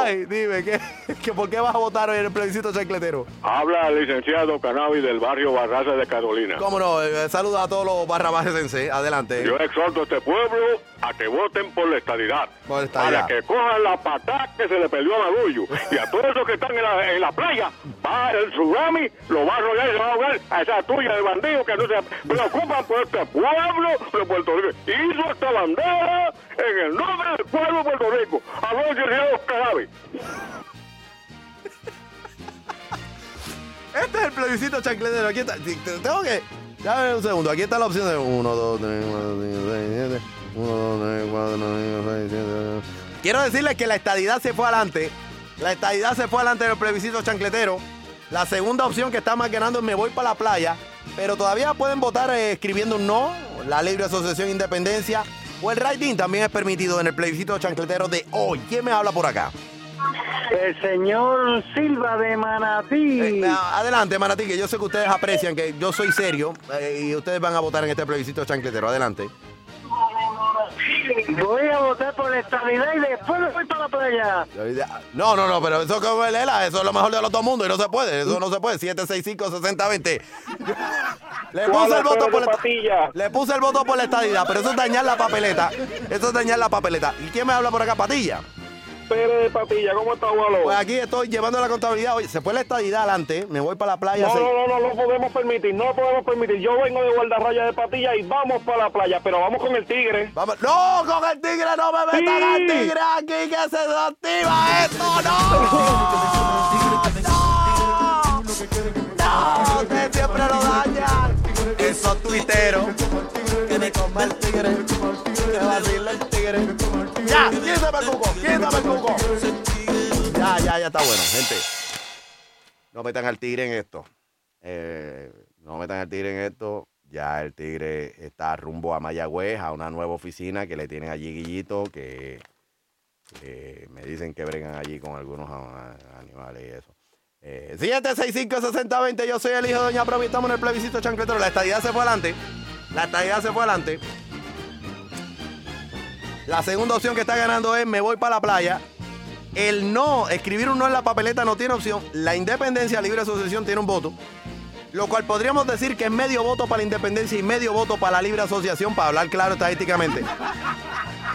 Speaker 1: Ay, dime, ¿qué, qué, ¿por qué vas a votar en el plebiscito chancletero?
Speaker 13: Habla el licenciado Cannabis del barrio Barraza de Carolina.
Speaker 1: Cómo no, eh, saluda a todos los barrabajesenses. Adelante.
Speaker 13: Yo exhorto a este pueblo a que voten por la estadidad.
Speaker 1: Por estadidad.
Speaker 13: Para que cojan la patada que se le perdió a Madullo. Y a todos esos que están en la, en la playa, va el tsunami, lo va a arrollar y se va a ahogar a esa tuya de bandidos que no se preocupan por este pueblo de Puerto Rico. Hizo esta bandera en el nombre del pueblo de Puerto Rico. A los Cannabis.
Speaker 1: Este es el plebiscito chancletero. Aquí está. Tengo que. Ya un segundo. Aquí está la opción de 1, 2, 3, 4, 5, 6, 7. 1, 2, 3, 4, 5, 6, 7. Quiero decirles que la estadidad se fue adelante. La estadidad se fue adelante en el plebiscito chancletero. La segunda opción que está más ganando es me voy para la playa. Pero todavía pueden votar eh, escribiendo un no. La libre asociación independencia. O el writing también es permitido en el plebiscito chancletero de hoy. ¿Quién me habla por acá?
Speaker 18: El señor Silva de Manatí.
Speaker 1: Eh, adelante, Manatí, que yo sé que ustedes aprecian que yo soy serio eh, y ustedes van a votar en este plebiscito chancletero. Adelante.
Speaker 18: Voy a votar por la estabilidad y después me voy para la playa.
Speaker 1: No, no, no, pero eso como Lela, eso es lo mejor de los dos mundos y no se puede, eso no se puede. 765-6020. Le puse el voto por la Le puse el voto por la estadidad, pero eso es dañar la papeleta. Eso es dañar la papeleta. ¿Y quién me habla por acá? Patilla.
Speaker 13: Pérez de Patilla, ¿cómo está, Gualo?
Speaker 1: Pues aquí estoy llevando la contabilidad. Oye, se fue la estadidad adelante, me voy para la playa.
Speaker 13: No,
Speaker 1: se-
Speaker 13: no, no, no lo podemos permitir, no lo podemos permitir. Yo vengo de guardarraya de patilla y vamos para la playa, pero vamos con el tigre.
Speaker 1: Vamos. No, con el tigre no me metan al tigre aquí que se desactiva esto, no. No, ustedes siempre lo dañan. Esos tuiteros. Que me coma el tigre. Que vacila el tigre. Ya, quítame el cuco, quítame el cuco. Ya, ya, ya está bueno, gente. No metan al tigre en esto. Eh, no metan al tigre en esto. Ya el tigre está rumbo a Mayagüez, a una nueva oficina que le tienen allí Guillito, que, me dicen que bregan allí con algunos animales y eso. Eh, 765-6020, yo soy el hijo de Doña Provi, estamos en el plebiscito chancletero. La estadidad se fue adelante. La estadidad se fue adelante. La segunda opción que está ganando es me voy para la playa. El no, escribir un no en la papeleta no tiene opción. La independencia libre asociación tiene un voto. Lo cual podríamos decir que es medio voto para la independencia y medio voto para la libre asociación, para hablar claro estadísticamente.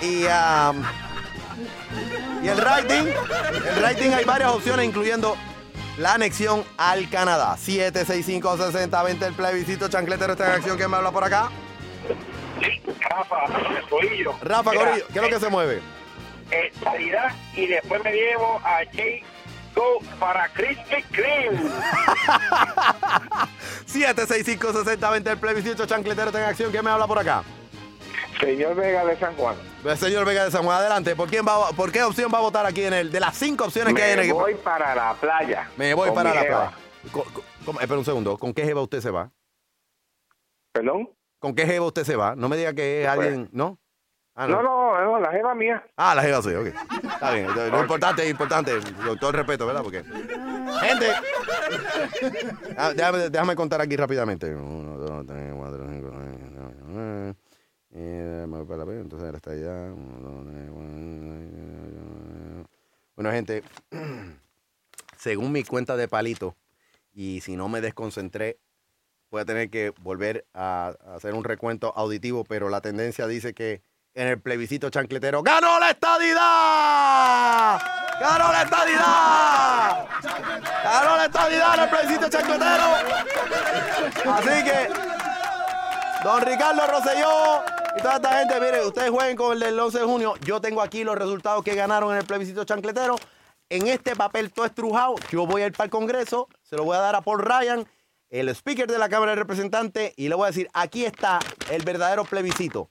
Speaker 1: Y, ah, el rating, el rating hay varias opciones, incluyendo la anexión al Canadá. 765-6020, el plebiscito chancletero está en acción. ¿Quién me habla por acá?
Speaker 2: Rafa, yo.
Speaker 1: Rafa
Speaker 2: Mira,
Speaker 1: Corillo, ¿qué es lo que se mueve?
Speaker 2: Estadidad y después me llevo a Jay Go para Krispy Kreme.
Speaker 1: 765-6020, el plebiscito chancletero está en acción. ¿Quién me habla por acá?
Speaker 13: Señor Vega de San Juan.
Speaker 1: El señor Vega de San Juan, adelante. ¿Por, quién va, ¿Por qué opción va a votar aquí en el de las cinco opciones que hay en el
Speaker 13: Me voy para la playa.
Speaker 1: Me voy para la
Speaker 13: jeva.
Speaker 1: playa. Espera un segundo. ¿Con qué jeva usted se va?
Speaker 13: ¿Perdón?
Speaker 1: ¿Con qué jeva usted se va? No me diga que es alguien, ¿no? Ah,
Speaker 13: No, no, no, la jeva mía.
Speaker 1: Ah, la jeva sí, ok. Está bien. Lo importante importante, con todo el respeto, ¿verdad? Porque. Gente. Ah, déjame, déjame contar aquí rápidamente. Uno, dos, tres, Eh, me voy para la entonces ahora está allá. Bueno, gente, según mi cuenta de palito, y si no me desconcentré, voy a tener que volver a, a hacer un recuento auditivo, pero la tendencia dice que en el plebiscito chancletero ¡Ganó la estadidad! ¡Ganó la estadidad! ¡Ganó la estadidad en el plebiscito chancletero! Así que, don Ricardo Rosselló y toda esta gente, mire, ustedes jueguen con el del 11 de junio. Yo tengo aquí los resultados que ganaron en el plebiscito chancletero. En este papel todo estrujado, yo voy a ir para el Congreso, se lo voy a dar a Paul Ryan, el speaker de la Cámara de Representantes, y le voy a decir, aquí está el verdadero plebiscito.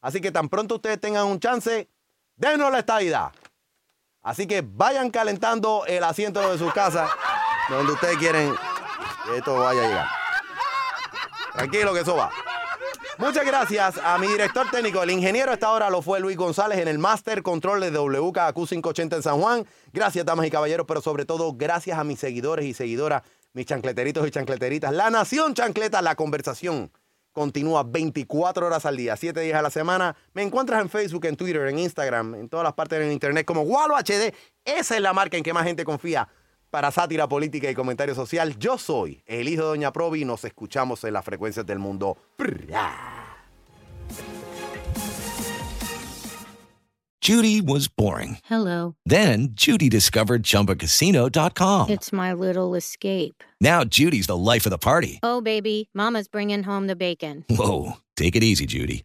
Speaker 1: Así que tan pronto ustedes tengan un chance, denos la estadidad. Así que vayan calentando el asiento de su casa, donde ustedes quieren que esto vaya a llegar. Tranquilo que eso va. Muchas gracias a mi director técnico. El ingeniero esta hora lo fue Luis González en el Master Control de WKQ 580 en San Juan. Gracias, damas y caballeros, pero sobre todo gracias a mis seguidores y seguidoras, mis chancleteritos y chancleteritas. La Nación Chancleta, la conversación continúa 24 horas al día, 7 días a la semana. Me encuentras en Facebook, en Twitter, en Instagram, en todas las partes del internet como Gualo HD. Esa es la marca en que más gente confía para sátira política y comentario social. Yo soy el hijo de Doña Provi y nos escuchamos en las frecuencias del mundo.
Speaker 19: Judy was boring.
Speaker 20: Hello.
Speaker 19: Then Judy discovered ChumbaCasino.com.
Speaker 20: It's my little escape.
Speaker 19: Now Judy's the life of the party.
Speaker 20: Oh, baby, Mama's bringing home the bacon.
Speaker 19: Whoa, take it easy, Judy.